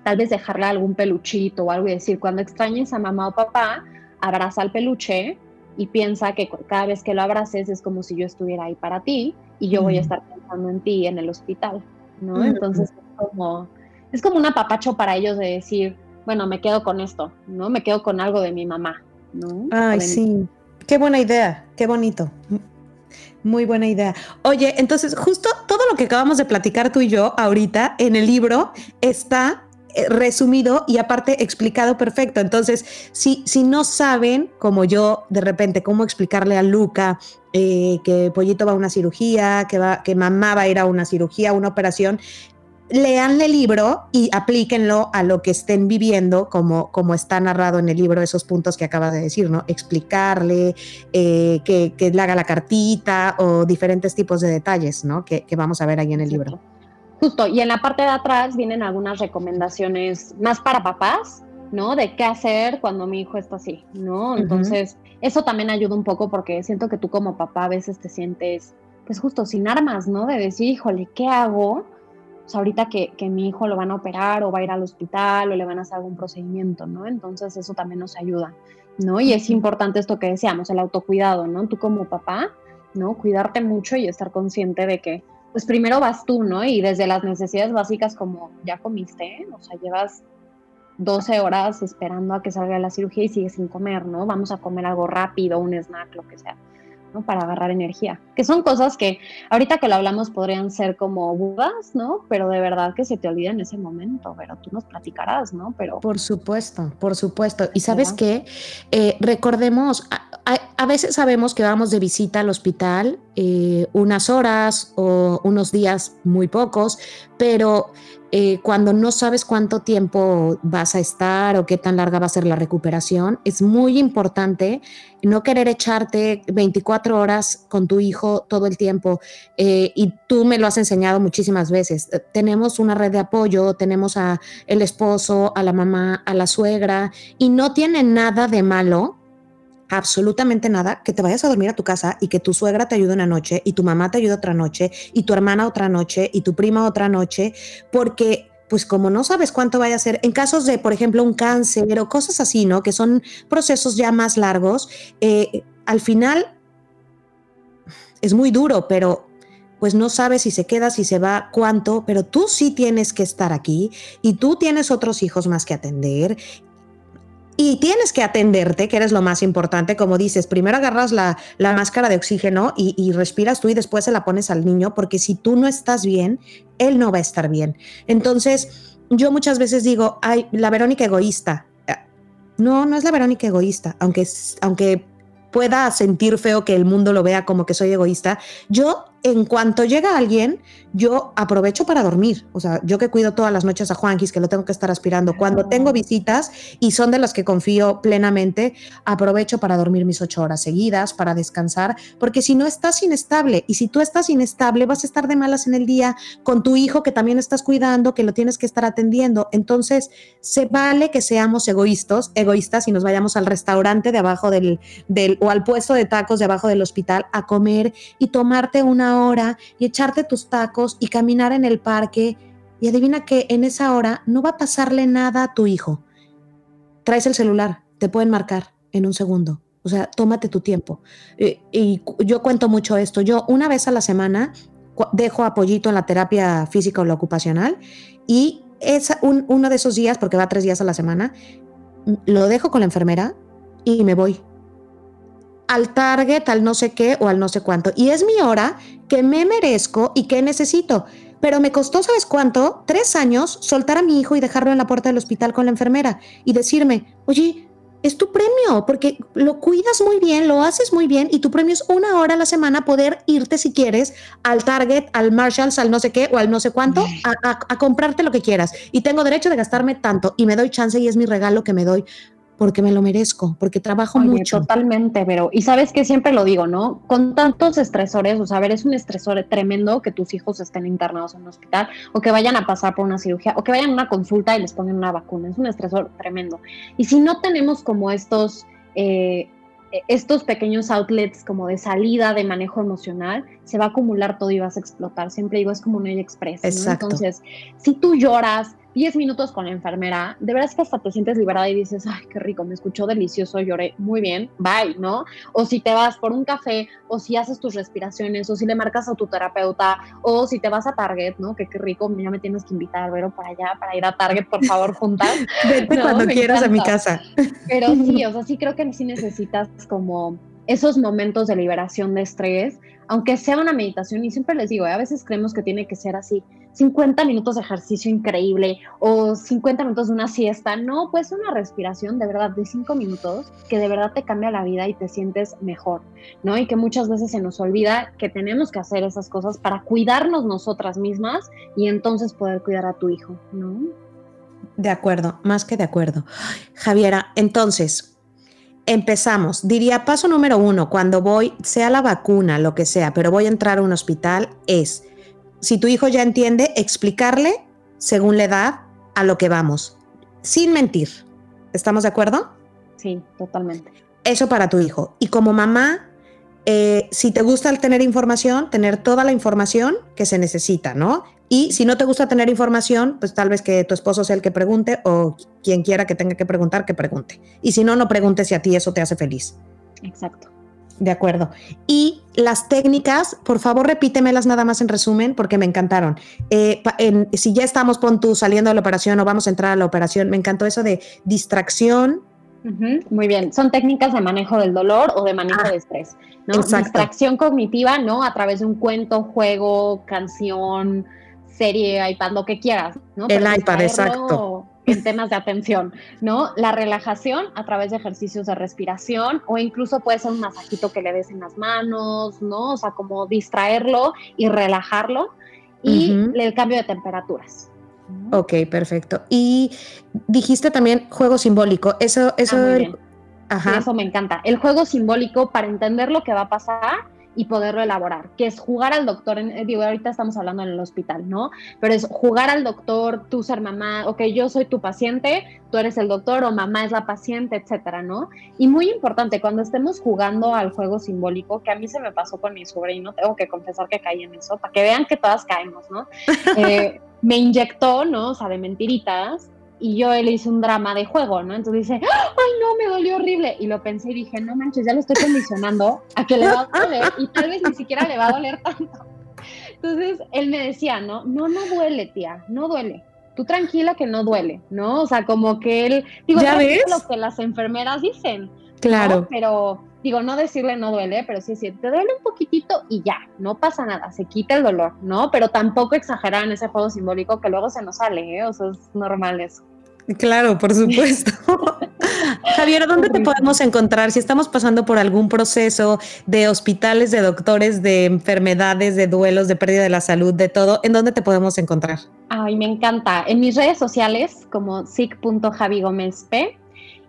tal vez dejarle algún peluchito o algo y decir, cuando extrañes a mamá o papá, abraza al peluche y piensa que cada vez que lo abraces es como si yo estuviera ahí para ti y yo voy a estar pensando en ti en el hospital, ¿no? Entonces es como, es como un apapacho para ellos de decir, bueno, me quedo con esto, ¿no? Me quedo con algo de mi mamá, ¿no? Ay, sí. Qué buena idea, qué bonito. Muy buena idea. Oye, entonces justo todo lo que acabamos de platicar tú y yo ahorita en el libro está eh, resumido y aparte explicado perfecto. Entonces, si, si no saben, como yo, de repente, cómo explicarle a Luca eh, que Pollito va a una cirugía, que, va, que mamá va a ir a una cirugía, una operación, leanle el libro y aplíquenlo a lo que estén viviendo, como, como está narrado en el libro, esos puntos que acaba de decir, ¿no? Explicarle, eh, que, que, le haga la cartita o diferentes tipos de detalles, ¿no? Que, que vamos a ver ahí en el libro. Justo, y en la parte de atrás vienen algunas recomendaciones más para papás, ¿no? De qué hacer cuando mi hijo está así, ¿no? Entonces, eso también ayuda un poco porque siento que tú como papá a veces te sientes, pues justo sin armas, ¿no? De decir, híjole, ¿qué hago? Pues ahorita que, que, mi hijo lo van a operar o va a ir al hospital o le van a hacer algún procedimiento, ¿no? Entonces, eso también nos ayuda, ¿no? Y es importante esto que decíamos, el autocuidado, ¿no? Tú como papá, ¿no? Cuidarte mucho y estar consciente de que pues primero vas tú, ¿no? Y desde las necesidades básicas como ya comiste, o sea, llevas 12 horas esperando a que salga la cirugía y sigues sin comer, ¿no? Vamos a comer algo rápido, un snack, lo que sea. ¿No? Para agarrar energía. Que son cosas que ahorita que lo hablamos podrían ser como dudas, ¿no? Pero de verdad que se te olvida en ese momento, pero tú nos platicarás, ¿no? Pero... Por supuesto, por supuesto. Y sabes qué, eh, recordemos, a, veces sabemos que vamos de visita al hospital eh, unas horas o unos días muy pocos, pero eh, cuando no sabes cuánto tiempo vas a estar o qué tan larga va a ser la recuperación, es muy importante no querer echarte 24 horas con tu hijo todo el tiempo. Eh, y tú me lo has enseñado muchísimas veces. Tenemos una red de apoyo, tenemos a el esposo, a la mamá, a la suegra, y no tiene nada de malo absolutamente nada, que te vayas a dormir a tu casa y que tu suegra te ayude una noche y tu mamá te ayude otra noche y tu hermana otra noche y tu prima otra noche, porque pues como no sabes cuánto vaya a ser, en casos de, por ejemplo, un cáncer o cosas así, ¿no? Que son procesos ya más largos, eh, al final es muy duro, pero pues no sabes si se queda, si se va, cuánto, pero tú sí tienes que estar aquí y tú tienes otros hijos más que atender y tienes que atenderte, que eres lo más importante, como dices, primero agarras la, la máscara de oxígeno y, y, respiras tú y después se la pones al niño, porque si tú no estás bien, él no va a estar bien. Entonces, yo muchas veces digo, ay, la Verónica egoísta. No, no es la Verónica egoísta, aunque, aunque pueda sentir feo que el mundo lo vea como que soy egoísta, yo en cuanto llega alguien, yo aprovecho para dormir. O sea, yo que cuido todas las noches a Juanquis, que lo tengo que estar aspirando. Cuando tengo visitas y son de las que confío plenamente, aprovecho para dormir mis ocho horas seguidas, para descansar, porque si no estás inestable y si tú estás inestable, vas a estar de malas en el día con tu hijo que también estás cuidando, que lo tienes que estar atendiendo. Entonces, se vale que seamos egoístas, egoístas y nos vayamos al restaurante de abajo del, del o al puesto de tacos de abajo del hospital a comer y tomarte una hora y echarte tus tacos y caminar en el parque y adivina que en esa hora no va a pasarle nada a tu hijo. Traes el celular, te pueden marcar en un segundo. O sea, tómate tu tiempo. Y, yo cuento mucho esto. Yo una vez a la semana dejo apoyito en la terapia física o la ocupacional y es un, uno de esos días, porque va tres días a la semana, lo dejo con la enfermera y me voy al target, al no sé qué o al no sé cuánto. Y es mi hora que me merezco y que necesito. Pero me costó, ¿sabes cuánto? Tres años soltar a mi hijo y dejarlo en la puerta del hospital con la enfermera y decirme, oye, es tu premio, porque lo cuidas muy bien, lo haces muy bien y tu premio es una hora a la semana poder irte si quieres al Target, al Marshalls, al no sé qué o al no sé cuánto, a, a, a comprarte lo que quieras. Y tengo derecho de gastarme tanto y me doy chance y es mi regalo que me doy porque me lo merezco, porque trabajo Oye, mucho. Totalmente, pero y sabes que siempre lo digo, ¿no? Con tantos estresores, o sea, a ver, es un estresor tremendo que tus hijos estén internados en un hospital o que vayan a pasar por una cirugía o que vayan a una consulta y les pongan una vacuna, es un estresor tremendo. Y si no tenemos como estos... Eh, estos pequeños outlets como de salida de manejo emocional, se va a acumular todo y vas a explotar. Siempre digo, es como un express. ¿no? Entonces, si tú lloras, 10 minutos con la enfermera, de verdad es que hasta te sientes liberada y dices, ay, qué rico, me escuchó delicioso, lloré muy bien, bye, ¿no? O si te vas por un café, o si haces tus respiraciones, o si le marcas a tu terapeuta, o si te vas a Target, ¿no? Que qué rico, ya me tienes que invitar, Vero, para allá, para ir a Target, por favor, juntas. Vete cuando quieras a mi casa. Pero sí, o sea, sí creo que sí necesitas como esos momentos de liberación de estrés, aunque sea una meditación, y siempre les digo, ¿eh? a veces creemos que tiene que ser así, 50 minutos de ejercicio increíble o 50 minutos de una siesta, no, pues una respiración de verdad de 5 minutos que de verdad te cambia la vida y te sientes mejor, ¿no? Y que muchas veces se nos olvida que tenemos que hacer esas cosas para cuidarnos nosotras mismas y entonces poder cuidar a tu hijo, ¿no? De acuerdo, más que de acuerdo. Javiera, entonces, empezamos. Diría paso número uno, cuando voy, sea la vacuna, lo que sea, pero voy a entrar a un hospital, es, si tu hijo ya entiende, explicarle según la edad a lo que vamos, sin mentir. ¿Estamos de acuerdo? Sí, totalmente. Eso para tu hijo. Y como mamá, eh, si te gusta tener información, tener toda la información que se necesita, ¿no? Y si no te gusta tener información, pues tal vez que tu esposo sea el que pregunte o quien quiera que tenga que preguntar, que pregunte. Y si no, no preguntes si a ti eso te hace feliz. Exacto. De acuerdo. Y las técnicas, por favor, repítemelas nada más en resumen, porque me encantaron. Eh, si ya estamos, pon tú saliendo de la operación o vamos a entrar a la operación, me encantó eso de distracción, muy bien, son técnicas de manejo del dolor o de manejo ah, de estrés, ¿no? Distracción cognitiva, ¿no? A través de un cuento, juego, canción, serie, iPad, lo que quieras, ¿no? El iPad, exacto. En temas de atención, ¿no? La relajación a través de ejercicios de respiración o incluso puede ser un masajito que le des en las manos, ¿no? O sea, como distraerlo y relajarlo y el cambio de temperaturas. Ok, perfecto. Y dijiste también juego simbólico. Eso, eso, ah, eso me encanta. El juego simbólico para entender lo que va a pasar y poderlo elaborar, que es jugar al doctor, en, eh, digo, ahorita estamos hablando en el hospital, ¿no? Pero es jugar al doctor, tú ser mamá, ok, yo soy tu paciente, tú eres el doctor o mamá es la paciente, etcétera, ¿no? Y muy importante, cuando estemos jugando al juego simbólico, que a mí se me pasó con mi sobrino, tengo que confesar que caí en eso, para que vean que todas caemos, ¿no? Eh, me inyectó, ¿no? O sea, de mentiritas, y yo le hice un drama de juego, ¿no? Entonces dice, ay, no, me dolió horrible. Y lo pensé y dije, no manches, ya lo estoy condicionando a que le va a doler y tal vez ni siquiera le va a doler tanto. Entonces él me decía, no, no, no duele, tía, no duele. Tú tranquila que no duele, ¿no? O sea, como que él, digo, ¿Ya ves? lo que las enfermeras dicen. Claro. Pero digo, no decirle no duele, pero sí decir, te duele un poquitito y ya, no pasa nada, se quita el dolor, ¿no? Pero tampoco exagerar en ese juego simbólico que luego se nos sale, ¿eh? O sea, es normal eso. Claro, por supuesto. Javier, ¿dónde te podemos encontrar si estamos pasando por algún proceso de hospitales, de doctores, de enfermedades, de duelos, de pérdida de la salud, de todo? ¿En dónde te podemos encontrar? Ay, me encanta. En mis redes sociales como sic.javigomezp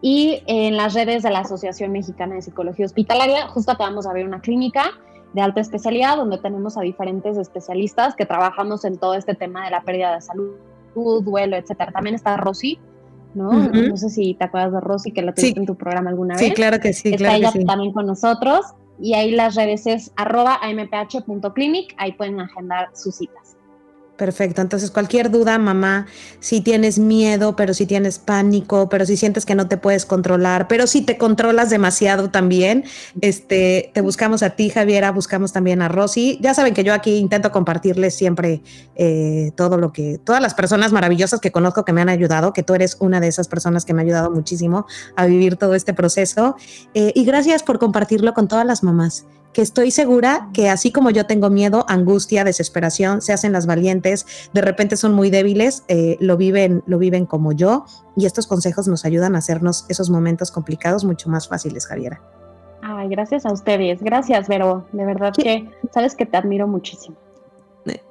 y en las redes de la Asociación Mexicana de Psicología Hospitalaria, justo acabamos de abrir una clínica de alta especialidad donde tenemos a diferentes especialistas que trabajamos en todo este tema de la pérdida de salud, duelo, etcétera. También está Rosy, ¿no? No sé si te acuerdas de Rosy que la tuviste en tu programa alguna vez. Sí, claro que sí. Está ella también con nosotros y ahí las redes es arroba amph.clinic, ahí pueden agendar sus citas. Perfecto. Entonces, cualquier duda, mamá, si tienes miedo, pero si tienes pánico, pero si sientes que no te puedes controlar, pero si te controlas demasiado también, este, te buscamos a ti, Javiera, buscamos también a Rosy. Ya saben que yo aquí intento compartirles siempre eh, todo lo que, todas las personas maravillosas que conozco que me han ayudado, que tú eres una de esas personas que me ha ayudado muchísimo a vivir todo este proceso. Eh, y gracias por compartirlo con todas las mamás que estoy segura que así como yo tengo miedo, angustia, desesperación, se hacen las valientes, de repente son muy débiles, eh, lo, viven, lo viven como yo y estos consejos nos ayudan a hacernos esos momentos complicados mucho más fáciles, Javiera. Ay, gracias a ustedes, gracias, Vero, de verdad que sabes que te admiro muchísimo.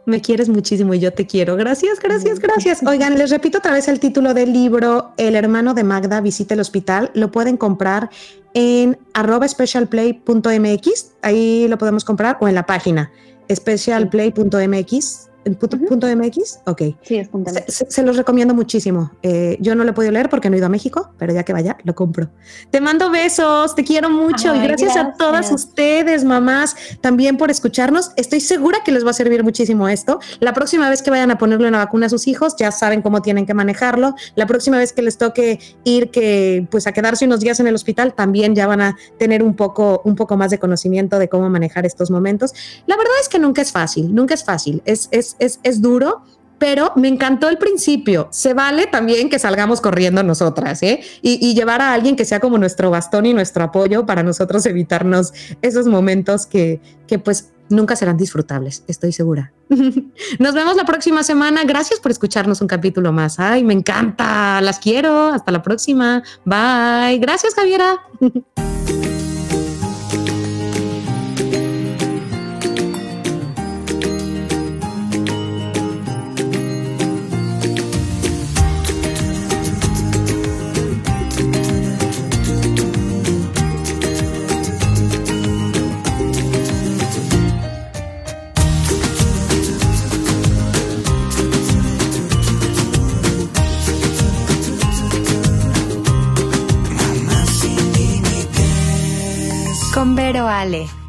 Me quieres muchísimo y yo te quiero. Gracias, gracias, gracias. Oigan, les repito otra vez el título del libro, El hermano de Magda visita el hospital. Lo pueden comprar en arroba specialplay.mx, ahí lo podemos comprar, o en la página specialplay.mx punto .mx? Ok. Sí, es punto se, los recomiendo muchísimo. Eh, yo no lo he podido leer porque no he ido a México, pero ya que vaya, lo compro. Te mando besos, te quiero mucho y gracias, a todas ustedes, mamás, también por escucharnos. Estoy segura que les va a servir muchísimo esto. La próxima vez que vayan a ponerle una vacuna a sus hijos, ya saben cómo tienen que manejarlo. La próxima vez que les toque ir que, pues, a quedarse unos días en el hospital, también ya van a tener un poco, un poco más de conocimiento de cómo manejar estos momentos. La verdad es que nunca es fácil, nunca es fácil. Es, es, es, es duro, pero me encantó el principio. Se vale también que salgamos corriendo nosotras ¿eh? y, llevar a alguien que sea como nuestro bastón y nuestro apoyo para nosotros evitarnos esos momentos que, que pues nunca serán disfrutables, estoy segura. Nos vemos la próxima semana. Gracias por escucharnos un capítulo más. Ay, me encanta. Las quiero. Hasta la próxima. Bye. Gracias, Javiera. Vero Ale.